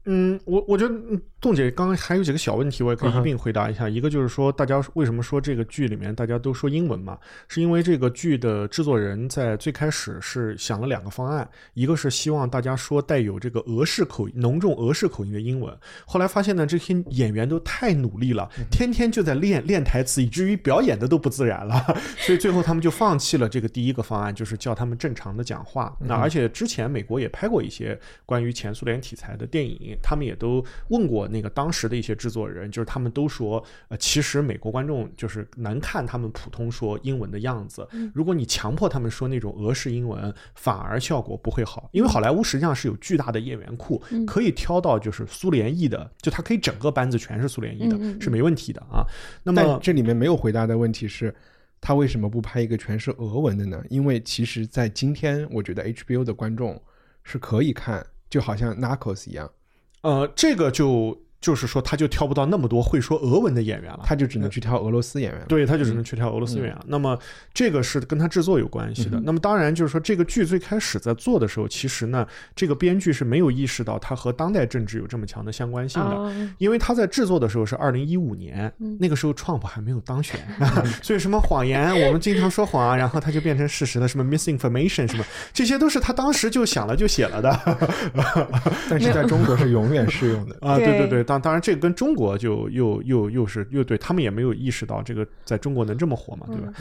嗯，我我觉得栋姐刚刚还有几个小问题，我也可以一并回答一下。一个就是说，大家为什么说这个剧里面大家都说英文嘛？是因为这个剧的制作人在最开始是想了两个方案，一个是希望大家说带有这个俄式口浓重俄式口音的英文，后来发现呢，这些演员都太努力了，天天就在练练台词，以至于表演的都不自然了，所以最后他们就放弃了这个第一个方案，就是叫他们正常的讲话。那而且之前美国也拍过一些关于前苏联题材的电影。影，他们也都问过那个当时的一些制作人，就是他们都说，呃，其实美国观众就是难看他们普通说英文的样子。如果你强迫他们说那种俄式英文，反而效果不会好，因为好莱坞实际上是有巨大的演员库，可以挑到就是苏联裔的，就他可以整个班子全是苏联裔的，是没问题的啊。那么这里面没有回答的问题是。他为什么不拍一个全是俄文的呢？因为其实，在今天，我觉得 HBO 的观众是可以看，就好像 Narcos 一样。呃，这个就。就是说，他就挑不到那么多会说俄文的演员了，他就只能去挑俄罗斯演员。对，他就只能去挑俄罗斯演员。那么这个是跟他制作有关系的。那么当然就是说，这个剧最开始在做的时候，其实呢，这个编剧是没有意识到它和当代政治有这么强的相关性的，因为他在制作的时候是二零一五年，那个时候 Trump 还没有当选 所以什么谎言，我们经常说谎啊，然后他就变成事实的，什么 misinformation 什么，这些都是他当时就想了就写了的。但是在中国是永远适用的啊！对对对，当当然，这个跟中国就又又又是又对他们也没有意识到这个在中国能这么火嘛，对吧？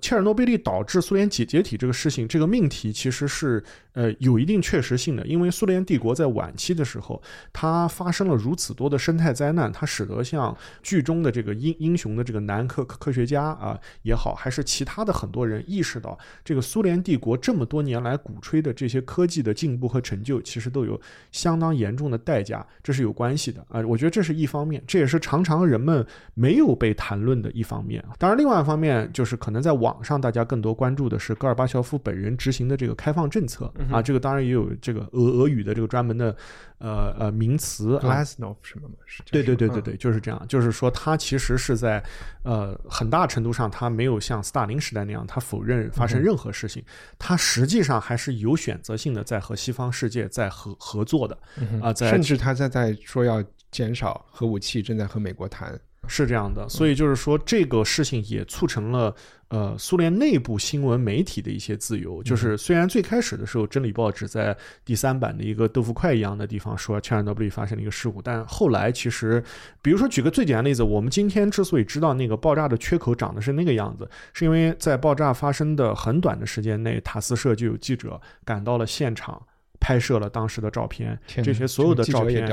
切尔诺贝利导致苏联解解体这个事情，这个命题其实是呃有一定确实性的，因为苏联帝国在晚期的时候，它发生了如此多的生态灾难，它使得像剧中的这个英英雄的这个男科科学家啊也好，还是其他的很多人意识到，这个苏联帝国这么多年来鼓吹的这些科技的进步和成就，其实都有相当严重的代价，这是有关系的啊。我觉得这是一方面，这也是常常人们没有被谈论的一方面。当然，另外一方面就是可能在网上大家更多关注的是戈尔巴乔夫本人执行的这个开放政策啊，这个当然也有这个俄俄语的这个专门的呃呃名词 l a s n o v 什么对对对对对，就是这样，就是说他其实是在呃很大程度上他没有像斯大林时代那样，他否认发生任何事情，他实际上还是有选择性的在和西方世界在合合作的啊，在甚至他在在说要。减少核武器正在和美国谈，是这样的，所以就是说这个事情也促成了呃苏联内部新闻媒体的一些自由。就是虽然最开始的时候，《真理报》只在第三版的一个豆腐块一样的地方说切尔诺贝利发生了一个事故，但后来其实，比如说举个最简单的例子，我们今天之所以知道那个爆炸的缺口长得是那个样子，是因为在爆炸发生的很短的时间内，塔斯社就有记者赶到了现场。拍摄了当时的照片，这些所有的照片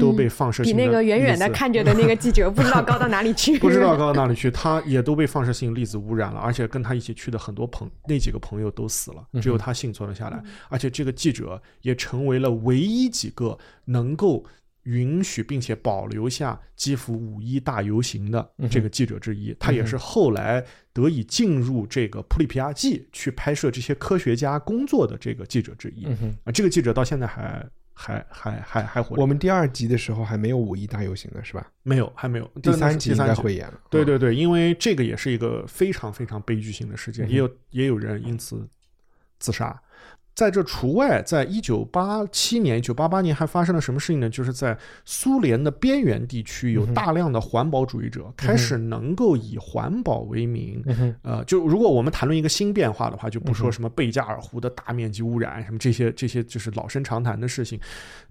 都被放射性比那个远远的看着的那个记者 不知道高到哪里去，不知道高到哪里去，他也都被放射性粒子污染了，而且跟他一起去的很多朋那几个朋友都死了，只有他幸存了下来，而且这个记者也成为了唯一几个能够。允许并且保留下基辅五一大游行的这个记者之一，他也是后来得以进入这个普里皮亚季去拍摄这些科学家工作的这个记者之一。啊，这个记者到现在还还还还还活。我们第二集的时候还没有五一大游行呢，是吧？没有，还没有。第三集应该会演了。对对对，因为这个也是一个非常非常悲剧性的事件，也有也有人因此自杀。在这除外，在一九八七年、一九八八年还发生了什么事情呢？就是在苏联的边缘地区，有大量的环保主义者开始能够以环保为名，呃，就如果我们谈论一个新变化的话，就不说什么贝加尔湖的大面积污染，什么这些这些就是老生常谈的事情，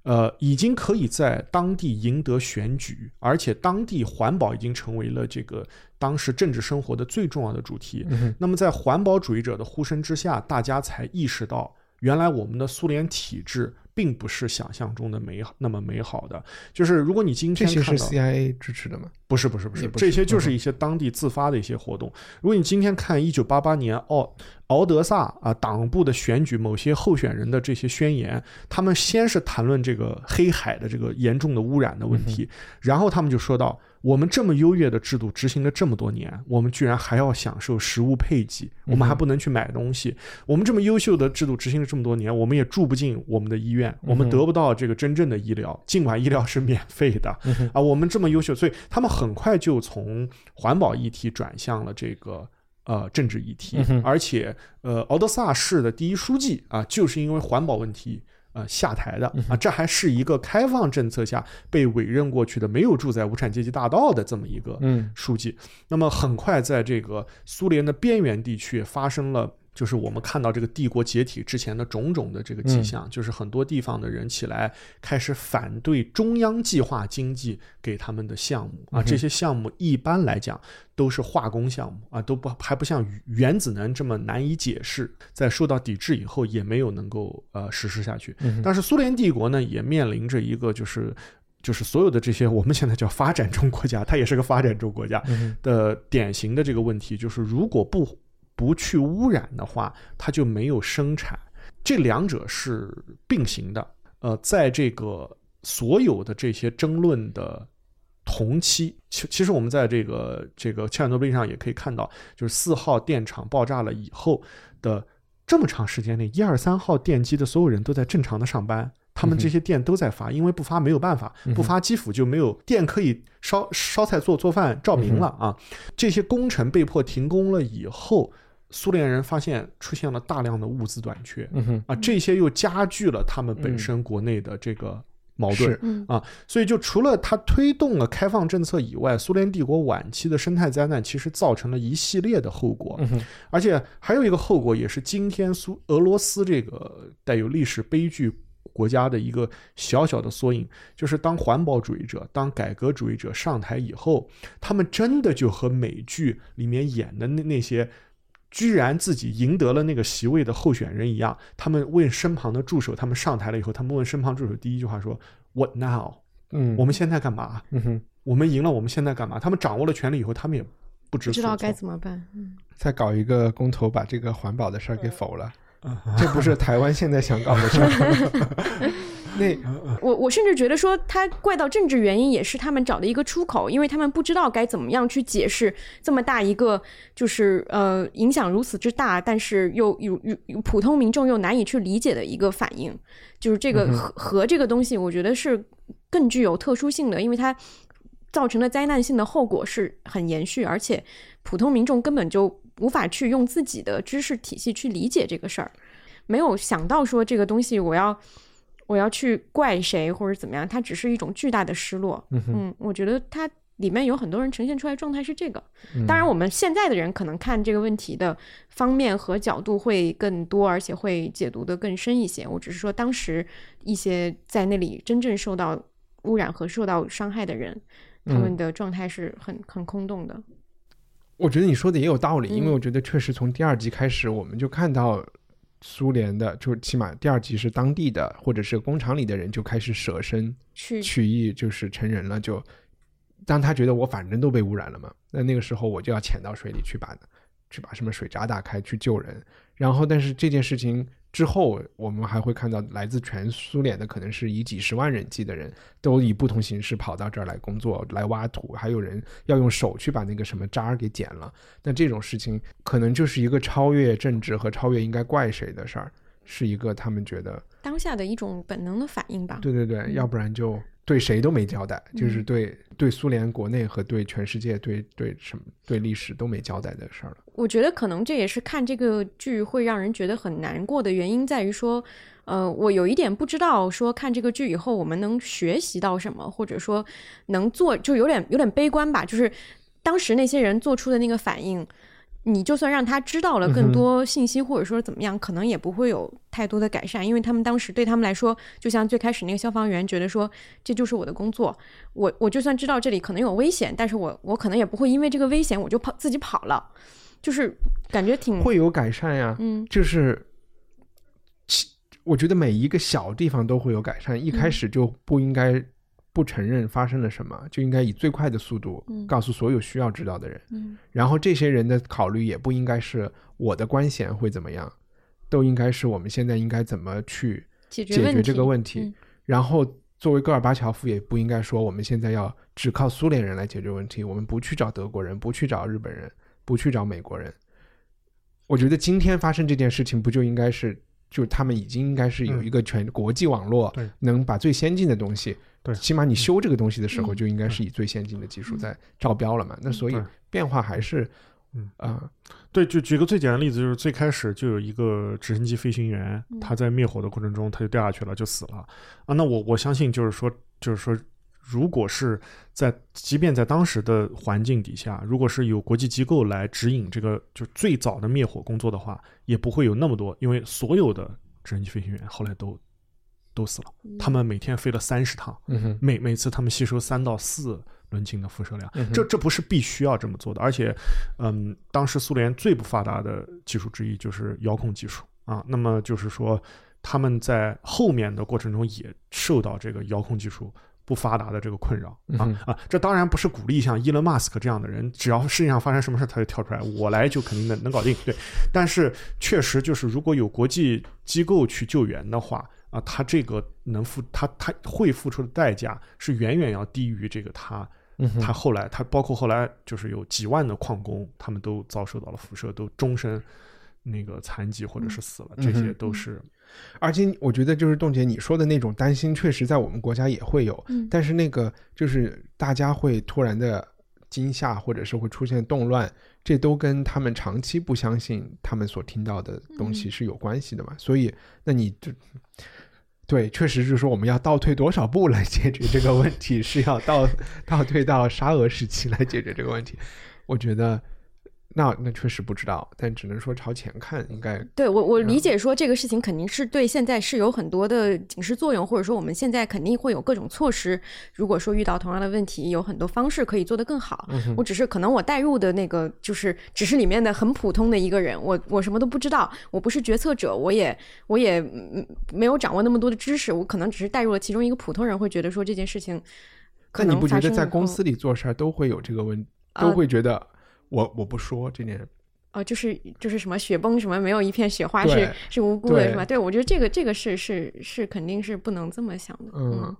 呃，已经可以在当地赢得选举，而且当地环保已经成为了这个当时政治生活的最重要的主题。那么在环保主义者的呼声之下，大家才意识到。原来我们的苏联体制并不是想象中的美好那么美好的，就是如果你今天看到 CIA 支持的吗？不是不是不是，这些就是一些当地自发的一些活动。如果你今天看一九八八年奥敖德萨啊党部的选举，某些候选人的这些宣言，他们先是谈论这个黑海的这个严重的污染的问题，然后他们就说到。我们这么优越的制度执行了这么多年，我们居然还要享受食物配给，我们还不能去买东西。我们这么优秀的制度执行了这么多年，我们也住不进我们的医院，我们得不到这个真正的医疗，尽管医疗是免费的啊。我们这么优秀，所以他们很快就从环保议题转向了这个呃政治议题，而且呃敖德萨市的第一书记啊，就是因为环保问题。呃，下台的啊，这还是一个开放政策下被委任过去的，没有住在无产阶级大道的这么一个书记。那么很快，在这个苏联的边缘地区发生了就是我们看到这个帝国解体之前的种种的这个迹象，就是很多地方的人起来开始反对中央计划经济给他们的项目。啊，这些项目一般来讲都是化工项目啊，都不还不像原子能这么难以解释，在受到抵制以后也没有能够呃实施下去。但是苏联帝国呢，也面临着一个就是就是所有的这些我们现在叫发展中国家，它也是个发展中国家的典型的这个问题，就是如果不不去污染的话，它就没有生产，这两者是并行的。呃，在这个所有的这些争论的同期，其其实我们在这个这个切尔诺贝利上也可以看到，就是四号电厂爆炸了以后的这么长时间内，一二三号电机的所有人都在正常的上班。他们这些电都在发，因为不发没有办法，不发基辅就没有电可以烧烧菜做做饭照明了啊！这些工程被迫停工了以后，苏联人发现出现了大量的物资短缺，啊，这些又加剧了他们本身国内的这个矛盾啊，所以就除了他推动了开放政策以外，苏联帝国晚期的生态灾难其实造成了一系列的后果，而且还有一个后果也是今天苏俄罗斯这个带有历史悲剧。国家的一个小小的缩影，就是当环保主义者、当改革主义者上台以后，他们真的就和美剧里面演的那那些，居然自己赢得了那个席位的候选人一样。他们问身旁的助手，他们上台了以后，他们问身旁助手第一句话说：“What now？” 嗯，我们现在干嘛？嗯哼，我们赢了，我们现在干嘛？他们掌握了权力以后，他们也不知知道该怎么办。嗯，再搞一个公投，把这个环保的事儿给否了。这不是台湾现在想搞的事儿。那我我甚至觉得说，他怪到政治原因也是他们找的一个出口，因为他们不知道该怎么样去解释这么大一个，就是呃影响如此之大，但是又有有普通民众又难以去理解的一个反应。就是这个核核这个东西，我觉得是更具有特殊性的，因为它造成的灾难性的后果是很延续，而且普通民众根本就。无法去用自己的知识体系去理解这个事儿，没有想到说这个东西我要我要去怪谁或者怎么样，它只是一种巨大的失落。嗯，我觉得它里面有很多人呈现出来状态是这个。当然，我们现在的人可能看这个问题的方面和角度会更多，而且会解读的更深一些。我只是说，当时一些在那里真正受到污染和受到伤害的人，他们的状态是很很空洞的。我觉得你说的也有道理，因为我觉得确实从第二集开始，我们就看到苏联的，就起码第二集是当地的或者是工厂里的人就开始舍身取义，就是成人了。就当他觉得我反正都被污染了嘛，那那个时候我就要潜到水里去把去把什么水闸打开去救人。然后，但是这件事情。之后，我们还会看到来自全苏联的，可能是以几十万人计的人，都以不同形式跑到这儿来工作、来挖土，还有人要用手去把那个什么渣儿给捡了。那这种事情，可能就是一个超越政治和超越应该怪谁的事儿，是一个他们觉得当下的一种本能的反应吧。对对对，要不然就。对谁都没交代，就是对对苏联国内和对全世界、对对什么、对历史都没交代的事儿了。我觉得可能这也是看这个剧会让人觉得很难过的原因，在于说，呃，我有一点不知道说看这个剧以后我们能学习到什么，或者说能做，就有点有点悲观吧。就是当时那些人做出的那个反应。你就算让他知道了更多信息，或者说怎么样，可能也不会有太多的改善，因为他们当时对他们来说，就像最开始那个消防员觉得说，这就是我的工作，我我就算知道这里可能有危险，但是我我可能也不会因为这个危险我就跑自己跑了，就是感觉挺会有改善呀，嗯，就是，我觉得每一个小地方都会有改善，一开始就不应该。不承认发生了什么，就应该以最快的速度告诉所有需要知道的人。嗯，然后这些人的考虑也不应该是我的官衔会怎么样，都应该是我们现在应该怎么去解决这个问题。然后作为戈尔巴乔夫，也不应该说我们现在要只靠苏联人来解决问题，我们不去找德国人，不去找日本人，不去找美国人。我觉得今天发生这件事情，不就应该是就他们已经应该是有一个全国际网络，能把最先进的东西。对，起码你修这个东西的时候，就应该是以最先进的技术在招标了嘛。那所以变化还是，嗯。啊，对，就举个最简单的例子，就是最开始就有一个直升机飞行员，他在灭火的过程中他就掉下去了，就死了。啊。那我我相信就是说，就是说，如果是在即便在当时的环境底下，如果是有国际机构来指引这个就最早的灭火工作的话，也不会有那么多，因为所有的直升机飞行员后来都都死了，他们每天飞了三十趟，每每次他们吸收三到四伦琴的辐射量，这这不是必须要这么做的，而且，嗯，当时苏联最不发达的技术之一就是遥控技术啊，那么就是说他们在后面的过程中也受到这个遥控技术。不发达的这个困扰啊啊！这当然不是鼓励像伊隆马斯克这样的人，只要世界上发生什么事他就跳出来，我来就肯定能能搞定。对，但是确实就是如果有国际机构去救援的话啊，他这个能付他他会付出的代价是远远要低于这个他他后来他包括后来就是有几万的矿工，他们都遭受到了辐射，都终身那个残疾或者是死了，这些都是。而且我觉得，就是冻姐你说的那种担心，确实在我们国家也会有。嗯，但是那个就是大家会突然的惊吓，或者是会出现动乱，这都跟他们长期不相信他们所听到的东西是有关系的嘛。所以，那你就对，确实是说我们要倒退多少步来解决这个问题，是要倒倒退到沙俄时期来解决这个问题。我觉得。那那确实不知道，但只能说朝前看，应该对我我理解说这个事情肯定是对现在是有很多的警示作用，或者说我们现在肯定会有各种措施。如果说遇到同样的问题，有很多方式可以做得更好。我只是可能我带入的那个就是只是里面的很普通的一个人，我我什么都不知道，我不是决策者，我也我也没有掌握那么多的知识，我可能只是带入了其中一个普通人，会觉得说这件事情。那你不觉得在公司里做事儿都会有这个问，都会觉得？我我不说这点，哦，就是就是什么雪崩什么没有一片雪花是是无辜的是吧？对，我觉得这个这个是是是肯定是不能这么想的。嗯，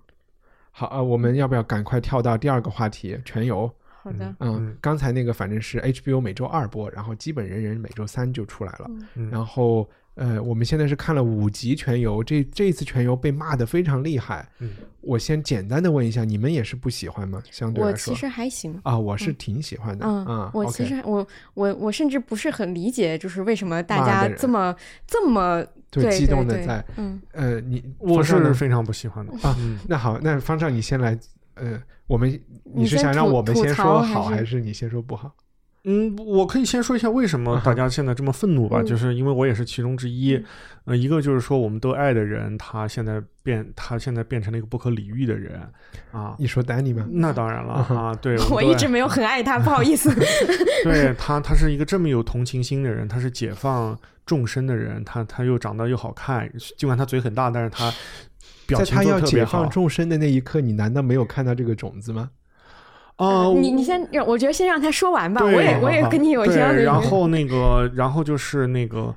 好啊，我们要不要赶快跳到第二个话题？全游。好的。嗯，刚才那个反正是 HBO 每周二播，然后基本人人每周三就出来了，然后。呃，我们现在是看了五集全游，这这次全游被骂的非常厉害。嗯，我先简单的问一下，你们也是不喜欢吗？相对来说，我其实还行啊，我是挺喜欢的。嗯，我其实我我我甚至不是很理解，就是为什么大家这么这么对激动的在嗯呃，你我是非常不喜欢的啊。那好，那方丈你先来，呃，我们你是想让我们先说好，还是你先说不好？嗯，我可以先说一下为什么大家现在这么愤怒吧，就是因为我也是其中之一。呃，一个就是说我们都爱的人，他现在变，他现在变成了一个不可理喻的人啊。你说丹尼吧？那当然了啊，对我一直没有很爱他，不好意思。对他，他是一个这么有同情心的人，他是解放众生的人，他他又长得又好看，尽管他嘴很大，但是他表情在他要解放众生的那一刻，你难道没有看到这个种子吗？啊，你你先让，我觉得先让他说完吧。我也我也跟你有一样的。然后那个，然后就是那个，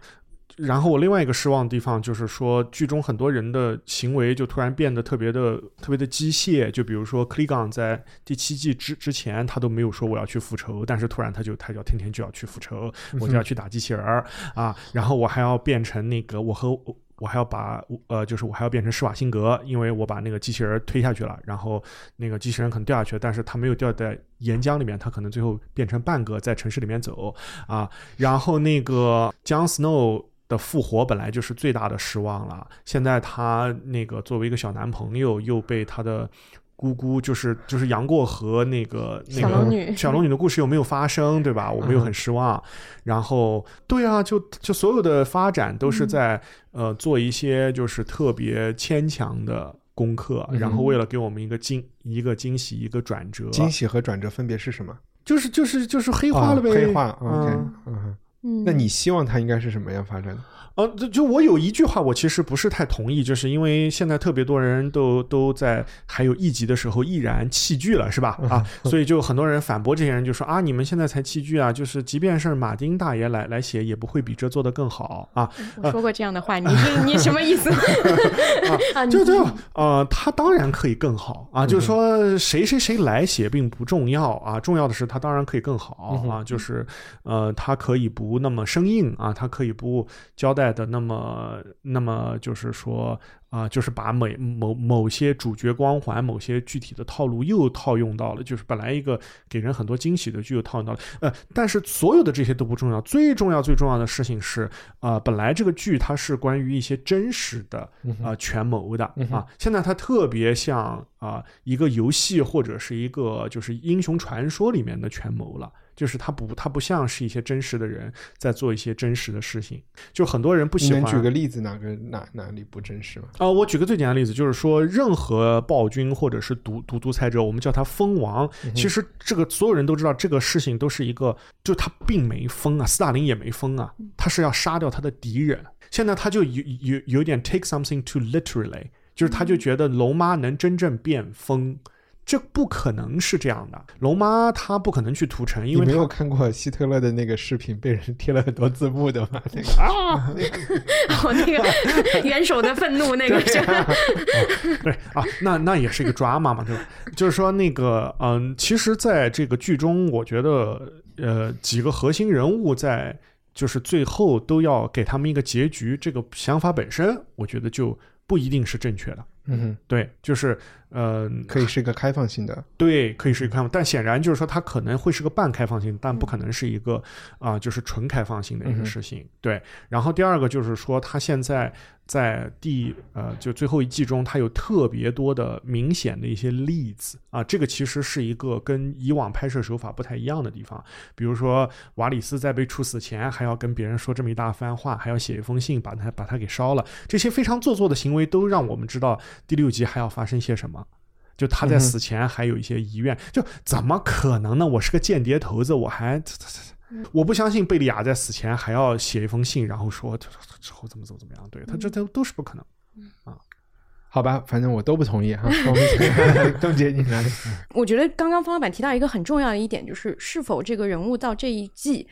然后我另外一个失望的地方就是说，剧中很多人的行为就突然变得特别的特别的机械。就比如说克里冈在第七季之之前，他都没有说我要去复仇，但是突然他就他就天天就要去复仇，我就要去打机器人儿啊，然后我还要变成那个我和。我还要把呃，就是我还要变成施瓦辛格，因为我把那个机器人推下去了，然后那个机器人可能掉下去，但是他没有掉在岩浆里面，他可能最后变成半个在城市里面走啊。然后那个 Jon Snow 的复活本来就是最大的失望了，现在他那个作为一个小男朋友又被他的。姑姑就是就是杨过和那个那个小龙女的故事有没有发生，对吧？我们又很失望。然后，对啊，就就所有的发展都是在呃做一些就是特别牵强的功课，然后为了给我们一个惊一个惊喜一个转折。惊喜和转折分别是什么？就是就是就是黑化了呗。黑化，OK，嗯，那你希望它应该是什么样发展？呃，就就我有一句话，我其实不是太同意，就是因为现在特别多人都都在还有一集的时候毅然弃剧了，是吧？啊，所以就很多人反驳这些人，就说啊，你们现在才弃剧啊，就是即便是马丁大爷来来写，也不会比这做的更好啊。我说过这样的话，你 你什么意思？啊，就就呃，他当然可以更好啊，就是说谁谁谁来写并不重要啊，重要的是他当然可以更好啊，就是呃，他可以不那么生硬啊，他可以不交代。的那么，那么就是说啊，就是把每某某些主角光环、某些具体的套路又套用到了，就是本来一个给人很多惊喜的剧又套用到了。呃，但是所有的这些都不重要，最重要、最重要的事情是啊，本来这个剧它是关于一些真实的啊权谋谋的啊。现在它特别像啊一个游戏或者是一个就是英雄传说里面的权谋了。就是他不，他不像是一些真实的人在做一些真实的事情。就很多人不喜欢。能举个例子，哪个哪哪里不真实吗？啊，我举个最简单的例子，就是说，任何暴君或者是独独独裁者，我们叫他封王。其实这个所有人都知道，这个事情都是一个，就他并没封啊，斯大林也没封啊，他是要杀掉他的敌人。现在他就有有有点 take something too literally，就是他就觉得龙妈能真正变疯。这不可能是这样的，龙妈她不可能去屠城，因为没有看过希特勒的那个视频，被人贴了很多字幕的嘛？那个啊，我那个元首的愤怒那个是，对啊，那那也是一个 drama 嘛，对吧？就是说那个嗯，其实在这个剧中，我觉得呃几个核心人物在就是最后都要给他们一个结局，这个想法本身，我觉得就不一定是正确的。嗯哼，对，就是，呃，可以是一个开放性的，对，可以是一个开放，但显然就是说它可能会是个半开放性，但不可能是一个啊，就是纯开放性的一个事情。对，然后第二个就是说，它现在。在第呃，就最后一季中，它有特别多的明显的一些例子啊，这个其实是一个跟以往拍摄手法不太一样的地方。比如说，瓦里斯在被处死前还要跟别人说这么一大番话，还要写一封信把他把他给烧了，这些非常做作的行为都让我们知道第六集还要发生些什么。就他在死前还有一些遗愿，就怎么可能呢？我是个间谍头子，我还。我不相信贝利亚在死前还要写一封信，然后说之后怎么怎么怎么样。对他，这都都是不可能啊。好吧，反正我都不同意 哈。邓姐，你来。我觉得刚刚方老板提到一个很重要的一点，就是是否这个人物到这一季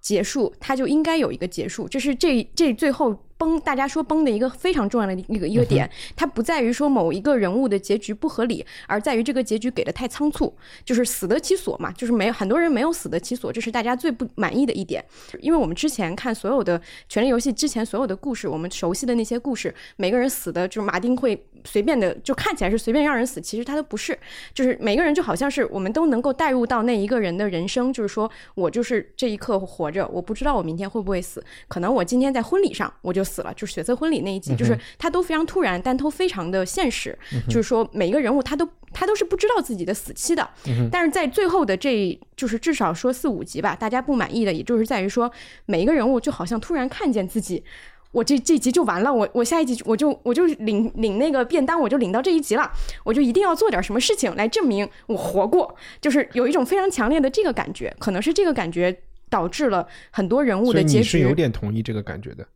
结束，他就应该有一个结束，这是这这最后。崩，大家说崩的一个非常重要的一个一个点，它不在于说某一个人物的结局不合理，而在于这个结局给的太仓促，就是死得其所嘛，就是没很多人没有死得其所，这是大家最不满意的一点。因为我们之前看所有的权力游戏之前所有的故事，我们熟悉的那些故事，每个人死的就是马丁会随便的，就看起来是随便让人死，其实他都不是，就是每个人就好像是我们都能够带入到那一个人的人生，就是说我就是这一刻活着，我不知道我明天会不会死，可能我今天在婚礼上我就。死了，就是血色婚礼那一集，就是他都非常突然，但都非常的现实。就是说，每一个人物他都他都是不知道自己的死期的。但是在最后的这，就是至少说四五集吧，大家不满意的，也就是在于说，每一个人物就好像突然看见自己，我这这集就完了，我我下一集我就我就领领那个便当，我就领到这一集了，我就一定要做点什么事情来证明我活过，就是有一种非常强烈的这个感觉，可能是这个感觉导致了很多人物的结局。是有点同意这个感觉的。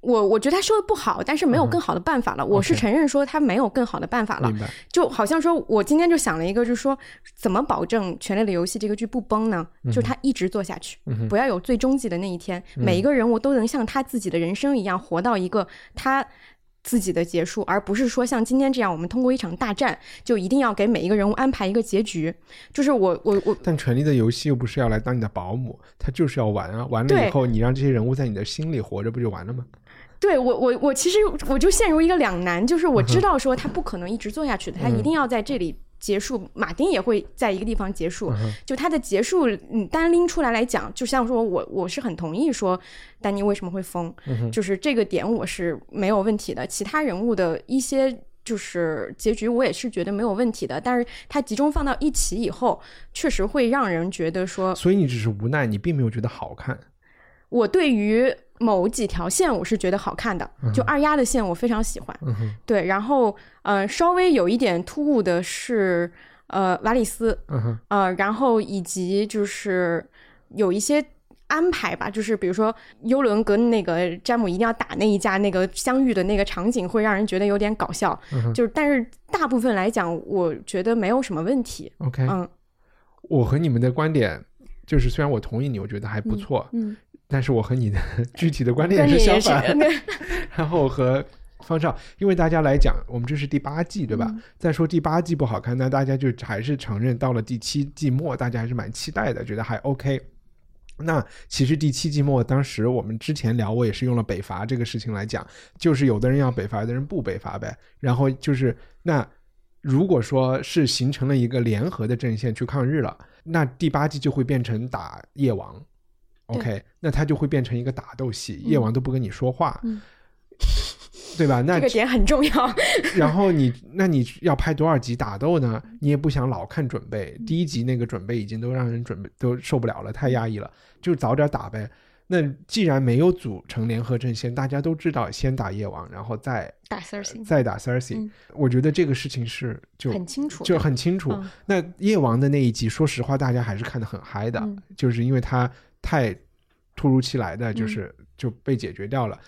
我我觉得他说的不好，但是没有更好的办法了。我是承认说他没有更好的办法了。就好像说我今天就想了一个，就是说怎么保证《权力的游戏》这个剧不崩呢？就是他一直做下去，不要有最终极的那一天。每一个人物都能像他自己的人生一样活到一个他自己的结束，而不是说像今天这样，我们通过一场大战就一定要给每一个人物安排一个结局。就是我我我，但《权力的游戏》又不是要来当你的保姆，他就是要玩啊！玩了以后，你让这些人物在你的心里活着，不就完了吗？对我，我我其实我就陷入一个两难，就是我知道说他不可能一直做下去的，他一定要在这里结束。马丁也会在一个地方结束，就他的结束，你单拎出来来讲，就像说我我是很同意说丹尼为什么会疯，就是这个点我是没有问题的。其他人物的一些就是结局，我也是觉得没有问题的。但是他集中放到一起以后，确实会让人觉得说，所以你只是无奈，你并没有觉得好看。我对于。某几条线我是觉得好看的，就二丫的线我非常喜欢。对，然后呃，稍微有一点突兀的是呃瓦里斯，呃，然后以及就是有一些安排吧，就是比如说幽伦跟那个詹姆一定要打那一架那个相遇的那个场景，会让人觉得有点搞笑。就是但是大部分来讲，我觉得没有什么问题。OK，嗯，我和你们的观点就是，虽然我同意你，我觉得还不错。嗯。但是我和你的 具体的观点是相反，然后和方少，因为大家来讲，我们这是第八季，对吧？再说第八季不好看，那大家就还是承认到了第七季末，大家还是蛮期待的，觉得还 OK。那其实第七季末，当时我们之前聊，我也是用了北伐这个事情来讲，就是有的人要北伐，有的人不北伐呗。然后就是那如果说是形成了一个联合的阵线去抗日了，那第八季就会变成打夜王。OK，那他就会变成一个打斗戏，夜王都不跟你说话，对吧？那这个点很重要。然后你那你要拍多少集打斗呢？你也不想老看准备，第一集那个准备已经都让人准备都受不了了，太压抑了，就早点打呗。那既然没有组成联合阵线，大家都知道先打夜王，然后再打 Cersei，再打 Cersei。我觉得这个事情是就很清楚，就很清楚。那夜王的那一集，说实话，大家还是看得很嗨的，就是因为他太突如其来的，就是就被解决掉了。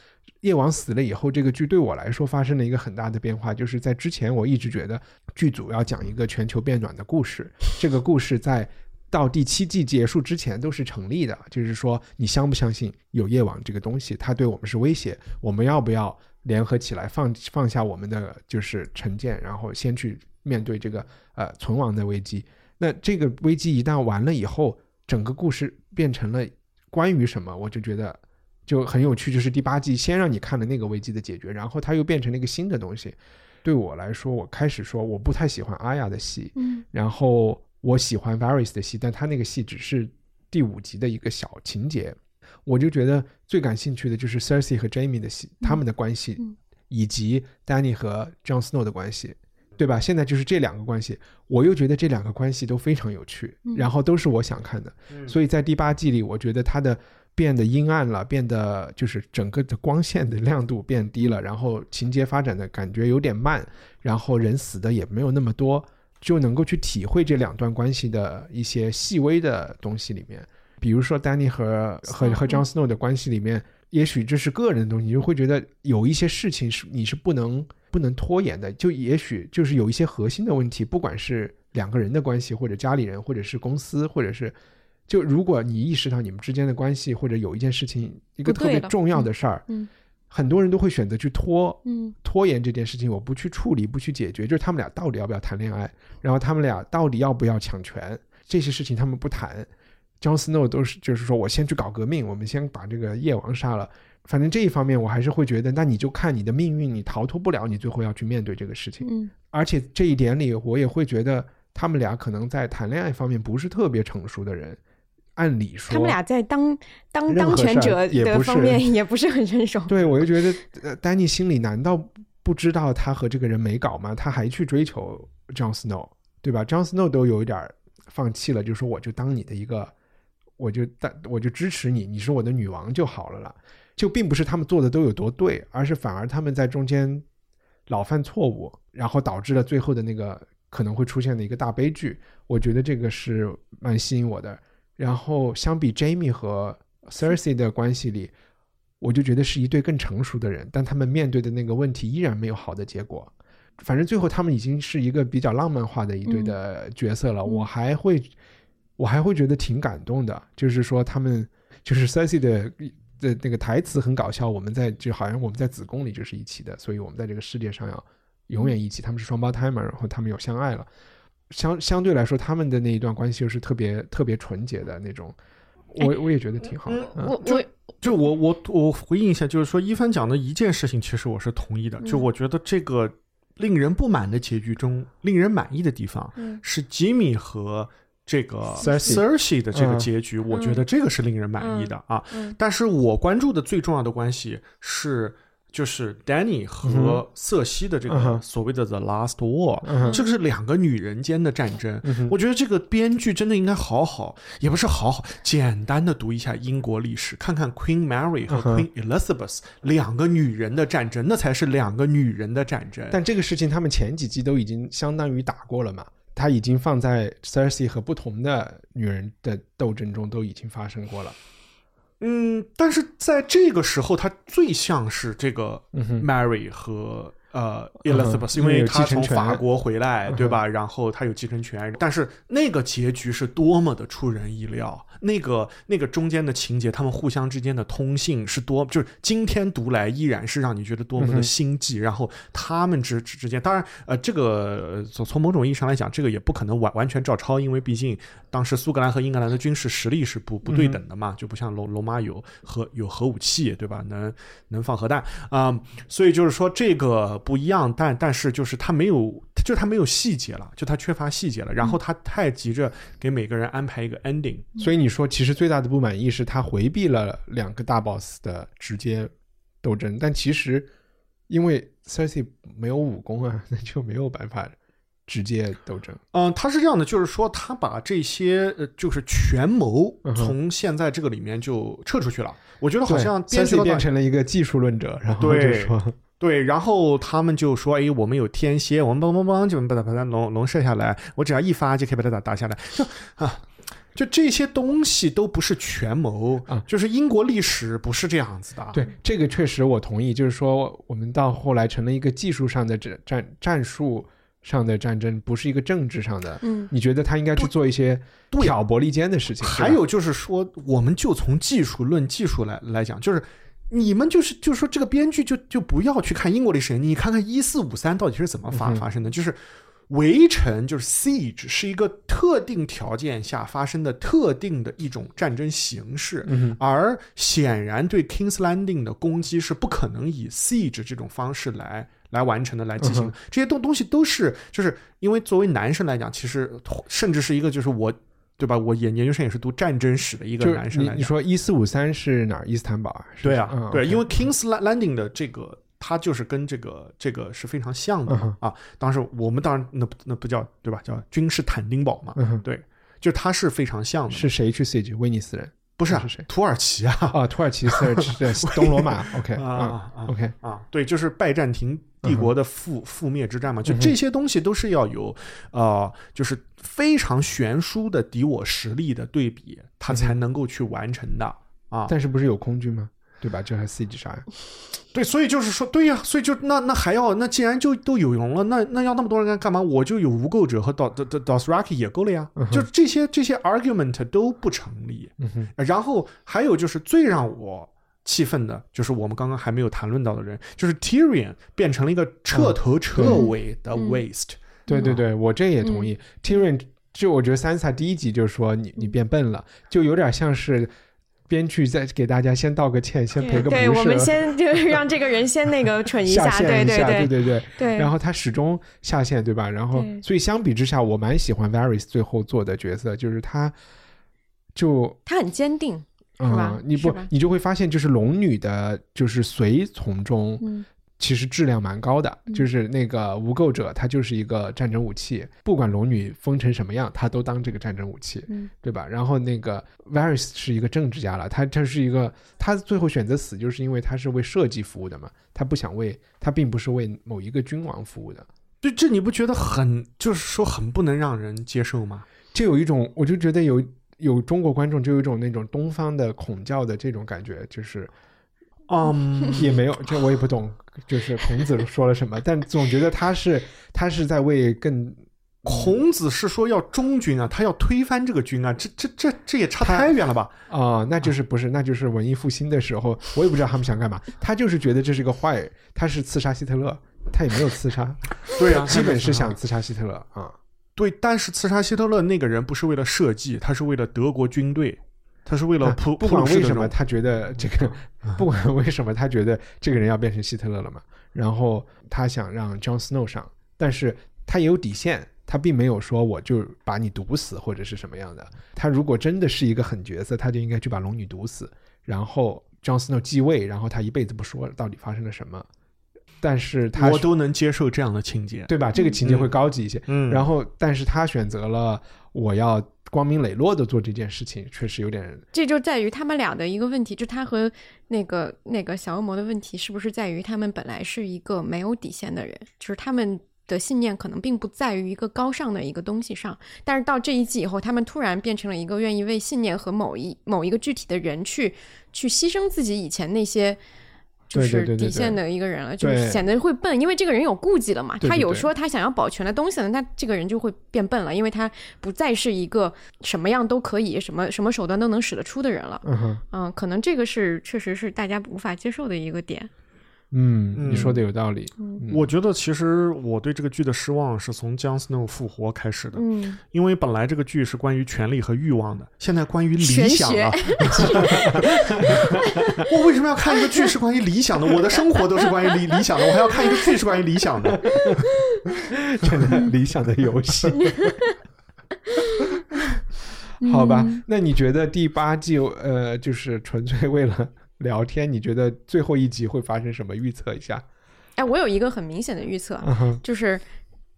夜王死了以后，这个剧对我来说发生了一个很大的变化，就是在之前我一直觉得剧组要讲一个全球变暖的故事，这个故事在。到第七季结束之前都是成立的，就是说你相不相信有夜网这个东西，它对我们是威胁，我们要不要联合起来放放下我们的就是成见，然后先去面对这个呃存亡的危机？那这个危机一旦完了以后，整个故事变成了关于什么？我就觉得就很有趣，就是第八季先让你看了那个危机的解决，然后它又变成了一个新的东西。对我来说，我开始说我不太喜欢阿雅的戏，嗯，然后。我喜欢 Varys 的戏，但他那个戏只是第五集的一个小情节。我就觉得最感兴趣的就是 Cersei 和 Jamie 的戏，他们的关系，以及 Danny 和 Jon Snow 的关系，对吧？现在就是这两个关系，我又觉得这两个关系都非常有趣，然后都是我想看的。所以在第八季里，我觉得它的变得阴暗了，变得就是整个的光线的亮度变低了，然后情节发展的感觉有点慢，然后人死的也没有那么多。就能够去体会这两段关系的一些细微的东西里面，比如说丹尼和和和 Jon Snow 的关系里面，也许这是个人的东西，你就会觉得有一些事情是你是不能不能拖延的，就也许就是有一些核心的问题，不管是两个人的关系，或者家里人，或者是公司，或者是就如果你意识到你们之间的关系，或者有一件事情一个特别重要的事儿，嗯。很多人都会选择去拖，嗯，拖延这件事情，我不去处理，不去解决，就是他们俩到底要不要谈恋爱，然后他们俩到底要不要抢权，这些事情他们不谈。Jon Snow 都是就是说我先去搞革命，我们先把这个夜王杀了。反正这一方面我还是会觉得，那你就看你的命运，你逃脱不了，你最后要去面对这个事情。嗯，而且这一点里，我也会觉得他们俩可能在谈恋爱方面不是特别成熟的人。按理说，他们俩在当当当权者的方面也不是很成熟。对，我就觉得，呃丹尼心里难道不知道他和这个人没搞吗？他还去追求 John Snow，对吧？John Snow 都有一点放弃了，就说我就当你的一个，我就但我就支持你，你是我的女王就好了了。就并不是他们做的都有多对，而是反而他们在中间老犯错误，然后导致了最后的那个可能会出现的一个大悲剧。我觉得这个是蛮吸引我的。然后相比 Jamie 和 Cersei 的关系里，我就觉得是一对更成熟的人，但他们面对的那个问题依然没有好的结果。反正最后他们已经是一个比较浪漫化的一对的角色了。我还会，我还会觉得挺感动的。就是说他们，就是 Cersei 的的那个台词很搞笑。我们在就好像我们在子宫里就是一起的，所以我们在这个世界上要永远一起。他们是双胞胎嘛，然后他们又相爱了。相相对来说，他们的那一段关系又是特别特别纯洁的那种，我我也觉得挺好的。我我就我我我回应一下，就是说一帆讲的一件事情，其实我是同意的。就我觉得这个令人不满的结局中，令人满意的地方是吉米和这个 Cersei 的这个结局，我觉得这个是令人满意的啊。但是我关注的最重要的关系是。就是 Danny 和瑟西的这个所谓的 The Last War，这个是两个女人间的战争。我觉得这个编剧真的应该好好，也不是好好，简单的读一下英国历史，看看 Queen Mary 和 Queen Elizabeth 两个女人的战争，那才是两个女人的战争。但这个事情他们前几季都已经相当于打过了嘛，他已经放在 Cersei 和不同的女人的斗争中都已经发生过了。嗯，但是在这个时候，他最像是这个 Mary 和。呃，Elizabeth，因为他从法国回来，对吧？然后他有继承权，但是那个结局是多么的出人意料。那个那个中间的情节，他们互相之间的通信是多，就是今天读来依然是让你觉得多么的心悸。然后他们之之间，当然，呃，这个从从某种意义上来讲，这个也不可能完完全照抄，因为毕竟当时苏格兰和英格兰的军事实力是不不对等的嘛，就不像罗罗马有核有核武器，对吧？能能放核弹啊，所以就是说这个。不一样，但但是就是他没有，就他没有细节了，就他缺乏细节了。然后他太急着给每个人安排一个 ending，所以你说其实最大的不满意是他回避了两个大 boss 的直接斗争，但其实因为 Cersei 没有武功啊，那就没有办法直接斗争。嗯，他是这样的，就是说他把这些呃，就是权谋从现在这个里面就撤出去了。我觉得好像 Cersei 变成了一个技术论者，然后就说对，然后他们就说：“哎，我们有天蝎，我们梆梆梆就能把它把它龙龙射下来，我只要一发就可以把它打打下来。”就啊。就这些东西都不是权谋啊，就是英国历史不是这样子的。对，这个确实我同意。就是说，我们到后来成了一个技术上的战战战术上的战争，不是一个政治上的。嗯，你觉得他应该去做一些挑拨离间的事情？还有就是说，我们就从技术论技术来来讲，就是你们就是就是说，这个编剧就就不要去看英国历史，你看看一四五三到底是怎么发发生的，就是。围城就是 siege，是一个特定条件下发生的特定的一种战争形式，嗯而显然对 Kings Landing 的攻击是不可能以 siege 这种方式来来完成的，来进行的这些东东西都是，就是因为作为男生来讲，其实甚至是一个就是我，对吧？我研研究生也是读战争史的一个男生来讲，你说一四五三是哪儿？伊斯坦堡啊？对啊，对，因为 Kings Landing 的这个。它就是跟这个这个是非常像的啊！当时我们当然那那不叫对吧？叫君士坦丁堡嘛。对，就它是非常像的。是谁去 siege？威尼斯人？不是是谁？土耳其啊！啊，土耳其 siege 东罗马。OK 啊，OK 啊，对，就是拜占庭帝国的覆覆灭之战嘛。就这些东西都是要有呃，就是非常悬殊的敌我实力的对比，它才能够去完成的啊。但是不是有空军吗？对吧？这还 siege 啥呀？对，所以就是说，对呀，所以就那那还要那既然就都有用了，那那要那么多人干干嘛？我就有无垢者和 dos dos raki 也够了呀。就这些这些 argument 都不成立。然后还有就是最让我气愤的，就是我们刚刚还没有谈论到的人，就是 Tyrion 变成了一个彻头彻尾的 waste。对对对，我这也同意。Tyrion 就我觉得 Sansa 第一集就说你你变笨了，就有点像是。编剧再给大家先道个歉，先赔个不是。对，我们先就让这个人先那个蠢一下，对对对对对对。然后他始终下线，对吧？然后，所以相比之下，我蛮喜欢 Varys 最后做的角色，就是他，就他很坚定，是吧？你不，你就会发现，就是龙女的，就是随从中。其实质量蛮高的，就是那个无垢者，他就是一个战争武器，不管龙女封成什么样，他都当这个战争武器，对吧？然后那个 Varys 是一个政治家了，他他是一个，他最后选择死，就是因为他是为设计服务的嘛，他不想为，他并不是为某一个君王服务的。对，这你不觉得很，就是说很不能让人接受吗？就有一种，我就觉得有有中国观众就有一种那种东方的孔教的这种感觉，就是。嗯，也没有，这我也不懂，就是孔子说了什么，但总觉得他是他是在为更，孔子是说要忠君啊，他要推翻这个君啊，这这这这也差太远了吧？啊，那就是不是，那就是文艺复兴的时候，我也不知道他们想干嘛，他就是觉得这是个坏，他是刺杀希特勒，他也没有刺杀，对啊，基本是想刺杀希特勒啊，对，但是刺杀希特勒那个人不是为了设计，他是为了德国军队。他是为了普 不管为什么他觉得这个，不管为什么他觉得这个人要变成希特勒了嘛，然后他想让 John Snow 上，但是他也有底线，他并没有说我就把你毒死或者是什么样的。他如果真的是一个狠角色，他就应该去把龙女毒死，然后 John Snow 继位，然后他一辈子不说到底发生了什么。但是他我都能接受这样的情节，对吧？这个情节会高级一些。嗯，然后但是他选择了我要。光明磊落的做这件事情，确实有点。这就在于他们俩的一个问题，就他和那个那个小恶魔的问题，是不是在于他们本来是一个没有底线的人，就是他们的信念可能并不在于一个高尚的一个东西上，但是到这一季以后，他们突然变成了一个愿意为信念和某一某一个具体的人去去牺牲自己以前那些。就是底线的一个人了，就是显得会笨，因为这个人有顾忌了嘛。他有说他想要保全的东西了，那这个人就会变笨了，因为他不再是一个什么样都可以、什么什么手段都能使得出的人了。嗯，可能这个是确实是大家无法接受的一个点。嗯，你说的有道理。我觉得其实我对这个剧的失望是从姜斯诺复活开始的。嗯，因为本来这个剧是关于权力和欲望的，现在关于理想了。我为什么要看一个剧是关于理想的？我的生活都是关于理理想的，我还要看一个剧是关于理想的？真的理想的游戏。好吧，那你觉得第八季呃，就是纯粹为了？聊天，你觉得最后一集会发生什么？预测一下。哎，我有一个很明显的预测，就是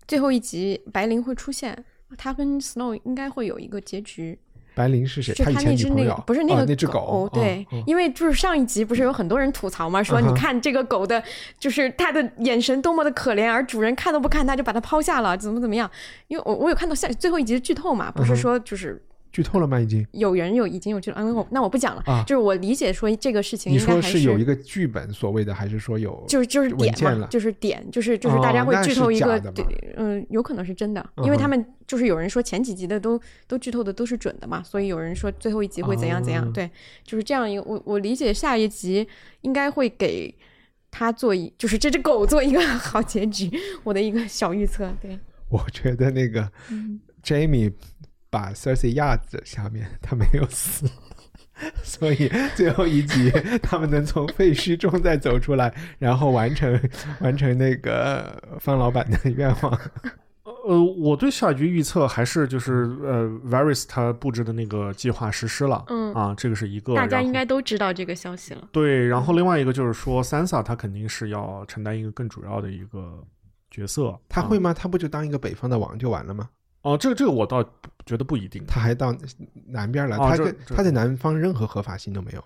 最后一集白灵会出现，他跟 Snow 应该会有一个结局。白灵是谁？他那只那个不是那个那只狗？对，因为就是上一集不是有很多人吐槽嘛，说你看这个狗的，就是它的眼神多么的可怜，而主人看都不看它就把它抛下了，怎么怎么样？因为我我有看到下最后一集的剧透嘛，不是说就是。剧透了吗？已经有人有已经有剧了，嗯，我那我不讲了啊。就是我理解说这个事情，你说是有一个剧本所谓的，还是说有就是就是点嘛，就是点，就是就是大家会剧透一个，嗯，有可能是真的，因为他们就是有人说前几集的都都剧透的都是准的嘛，所以有人说最后一集会怎样怎样，对，就是这样一个我我理解下一集应该会给他做一，就是这只狗做一个好结局，我的一个小预测。对，我觉得那个 Jamie。把 Cersei 压在下面，他没有死，所以最后一集他们能从废墟中再走出来，然后完成完成那个方老板的愿望。呃，我对下一局预测还是就是呃，Varys 他布置的那个计划实施了，嗯啊，这个是一个，大家应该都知道这个消息了。对，然后另外一个就是说，Sansa 他肯定是要承担一个更主要的一个角色，他会吗？他不就当一个北方的王就完了吗？哦，这个这个我倒觉得不一定，他还到南边来，他在他在南方任何合法性都没有。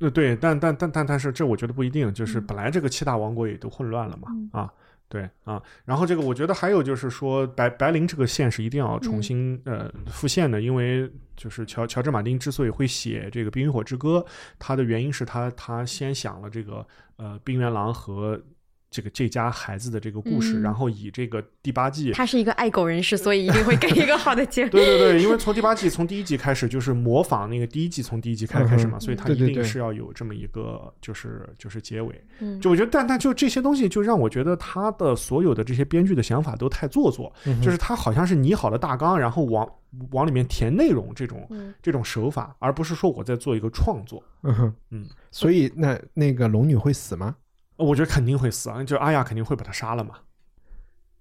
呃，对，但但但但但是这我觉得不一定，就是本来这个七大王国也都混乱了嘛，啊，对啊，然后这个我觉得还有就是说白白灵这个线是一定要重新呃复现的，因为就是乔乔治马丁之所以会写这个冰与火之歌，他的原因是他他先想了这个呃冰原狼和。这个这家孩子的这个故事，然后以这个第八季，他是一个爱狗人士，所以一定会给一个好的结。对对对，因为从第八季从第一集开始就是模仿那个第一季从第一集开开始嘛，所以他一定是要有这么一个就是就是结尾。就我觉得，但但就这些东西，就让我觉得他的所有的这些编剧的想法都太做作，就是他好像是拟好了大纲，然后往往里面填内容这种这种手法，而不是说我在做一个创作。嗯哼，嗯，所以那那个龙女会死吗？我觉得肯定会死啊！就阿雅肯定会把他杀了嘛。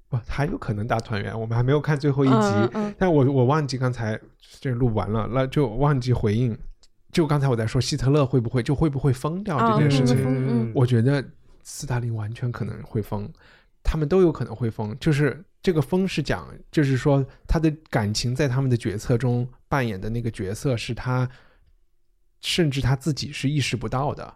不，还有可能大团圆。我们还没有看最后一集，但我我忘记刚才这录完了，那就忘记回应。就刚才我在说希特勒会不会就会不会疯掉这件事情，我觉得斯大林完全可能会疯，他们都有可能会疯。就是这个疯是讲，就是说他的感情在他们的决策中扮演的那个角色是他，甚至他自己是意识不到的。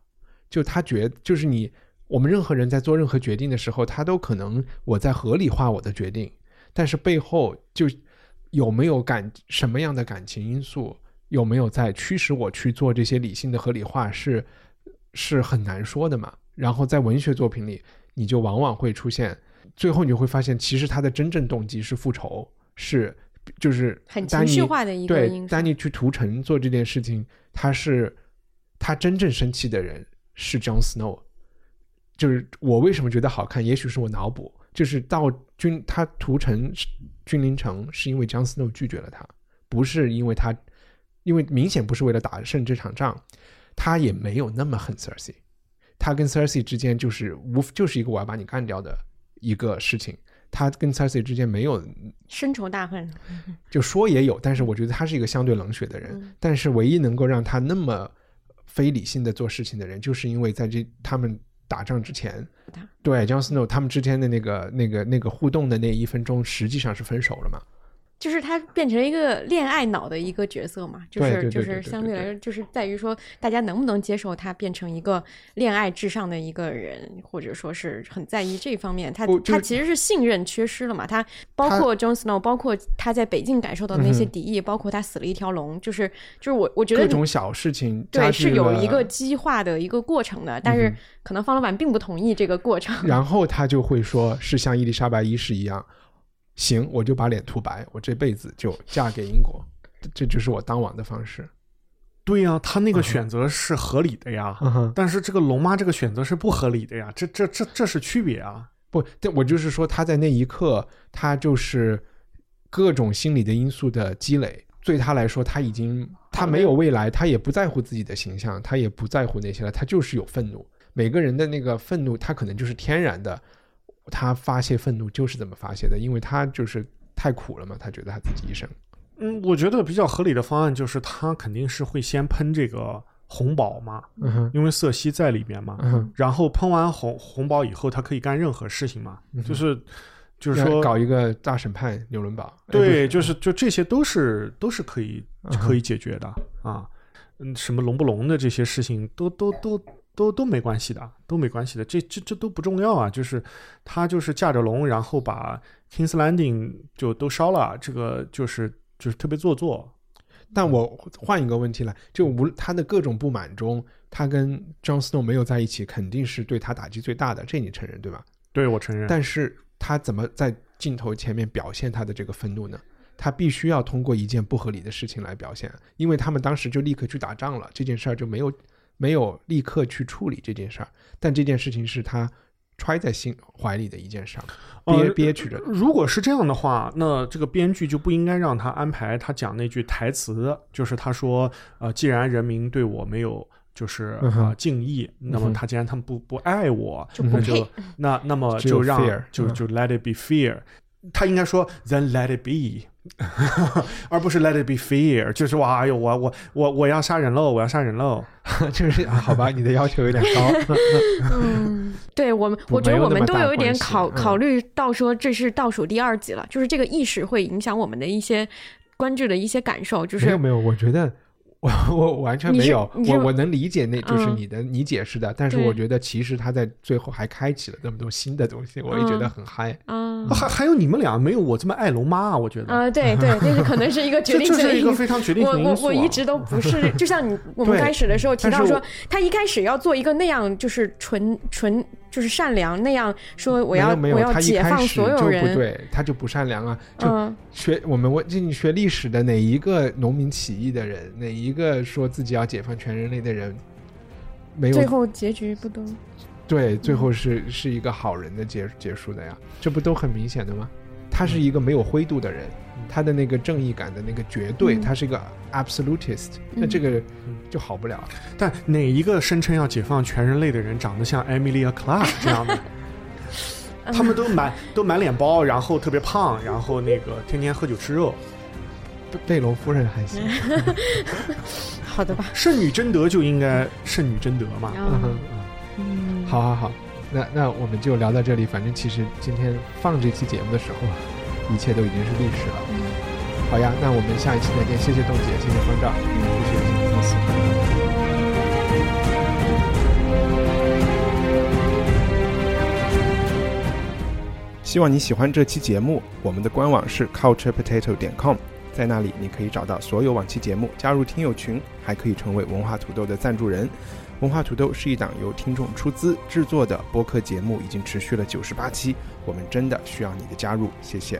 就他觉就是你。我们任何人在做任何决定的时候，他都可能我在合理化我的决定，但是背后就有没有感什么样的感情因素，有没有在驱使我去做这些理性的合理化，是是很难说的嘛。然后在文学作品里，你就往往会出现，最后你会发现，其实他的真正动机是复仇，是就是很情绪化的一个对，丹尼去屠城做这件事情，他是他真正生气的人是 John Snow。就是我为什么觉得好看？也许是我脑补，就是到君他屠城君临城，是因为姜思诺拒绝了他，不是因为他，因为明显不是为了打胜这场仗，他也没有那么恨 Cersei，他跟 Cersei 之间就是无就是一个我要把你干掉的一个事情，他跟 Cersei 之间没有深仇大恨，就说也有，但是我觉得他是一个相对冷血的人，但是唯一能够让他那么非理性的做事情的人，就是因为在这他们。打仗之前，对 Jon Snow 他们之间的那个、那个、那个互动的那一分钟，实际上是分手了嘛？就是他变成一个恋爱脑的一个角色嘛，就是就是相对来说，就是在于说大家能不能接受他变成一个恋爱至上的一个人，或者说是很在意这方面。他他其实是信任缺失了嘛？他包括 Jon Snow，包括他在北境感受到的那些敌意，包括他死了一条龙，就是就是我我觉得各种小事情对是有一个激化的一个过程的，但是可能方老板并不同意这个过程。然后他就会说是像伊丽莎白一世一样。行，我就把脸涂白，我这辈子就嫁给英国，这就是我当王的方式。对呀，他那个选择是合理的呀，但是这个龙妈这个选择是不合理的呀，这这这这是区别啊！不，但我就是说他在那一刻，他就是各种心理的因素的积累，对他来说，他已经他没有未来，他也不在乎自己的形象，他也不在乎那些了，他就是有愤怒。每个人的那个愤怒，他可能就是天然的。他发泄愤怒就是这么发泄的，因为他就是太苦了嘛，他觉得他自己一生。嗯，我觉得比较合理的方案就是他肯定是会先喷这个红宝嘛，嗯哼，因为瑟西在里边嘛。嗯哼，然后喷完红红宝以后，他可以干任何事情嘛，就是就是说搞一个大审判纽伦堡，哎对，就是就这些都是都是可以可以解决的啊。嗯，什么龙不龙的这些事情都都都都都没关系的，都没关系的，这这这都不重要啊。就是他就是驾着龙，然后把 Kings Landing 就都烧了，这个就是就是特别做作。但我换一个问题来，就无他的各种不满中，他跟 Jon Snow 没有在一起，肯定是对他打击最大的，这你承认对吧？对我承认，但是他怎么在镜头前面表现他的这个愤怒呢？他必须要通过一件不合理的事情来表现，因为他们当时就立刻去打仗了，这件事儿就没有没有立刻去处理这件事儿，但这件事情是他揣在心怀里的一件事儿，憋呃憋屈着。如果是这样的话，那这个编剧就不应该让他安排他讲那句台词，就是他说，呃，既然人民对我没有就是啊呃敬意，那么他既然他们不不爱我，那就。那那么就让就就 let it be fear。他应该说 then let it be，而不是 let it be fear，就是哇，哎呦，我我我我要杀人喽，我要杀人喽。就是啊，好吧，你的要求有点高。嗯，对我们，我觉得我们都有一点考嗯考虑到说这是倒数第二集了，就是这个意识会影响我们的一些关注的一些感受，就是没有没有，我觉得我我完全没有，我我能理解那就是嗯你的、你解释的，但是我觉得其实他在最后还开启了那么多新的东西，我也觉得嗯很嗨。啊还还有你们俩没有我这么爱龙妈啊，我觉得。啊，对对，那是可能是一个 决这定这是一个性因非常决定性我我的因素、啊。我一直都不是，就像你 我们开始的时候提到说他一开始要做一个那样就是纯纯就是善良那样说我要我要他一开解放始就不所有人，对，他就不善良啊。就嗯。学我们问，就你学历史的哪一个农民起义的人，哪一个说自己要解放全人类的人，没有。最后结局不都？对，最后是是一个好人的结结束的呀，这不都很明显的吗？他是一个没有灰度的人，他的那个正义感的那个绝对，嗯他是一个 absolutist，那这个就好不了。但哪一个声称要解放全人类的人长得像 Emilia Clarke 这样的？他们都满都满脸包，然后特别胖，然后那个天天喝酒吃肉。贝隆夫人还行，好的吧？圣女贞德就应该圣女贞德嘛。嗯哼嗯，好好好，那那我们就聊到这里。反正其实今天放这期节目的时候，一切都已经是历史了。好呀，那我们下一期再见。谢谢豆姐，谢谢方丈，谢谢。谢谢。希望你喜欢这期节目。我们的官网是 culturepotato 点 com，在那里你可以找到所有往期节目，加入听友群，还可以成为文化土豆的赞助人。文化土豆是一档由听众出资制作的播客节目，已经持续了九十八期，我们真的需要你的加入，谢谢。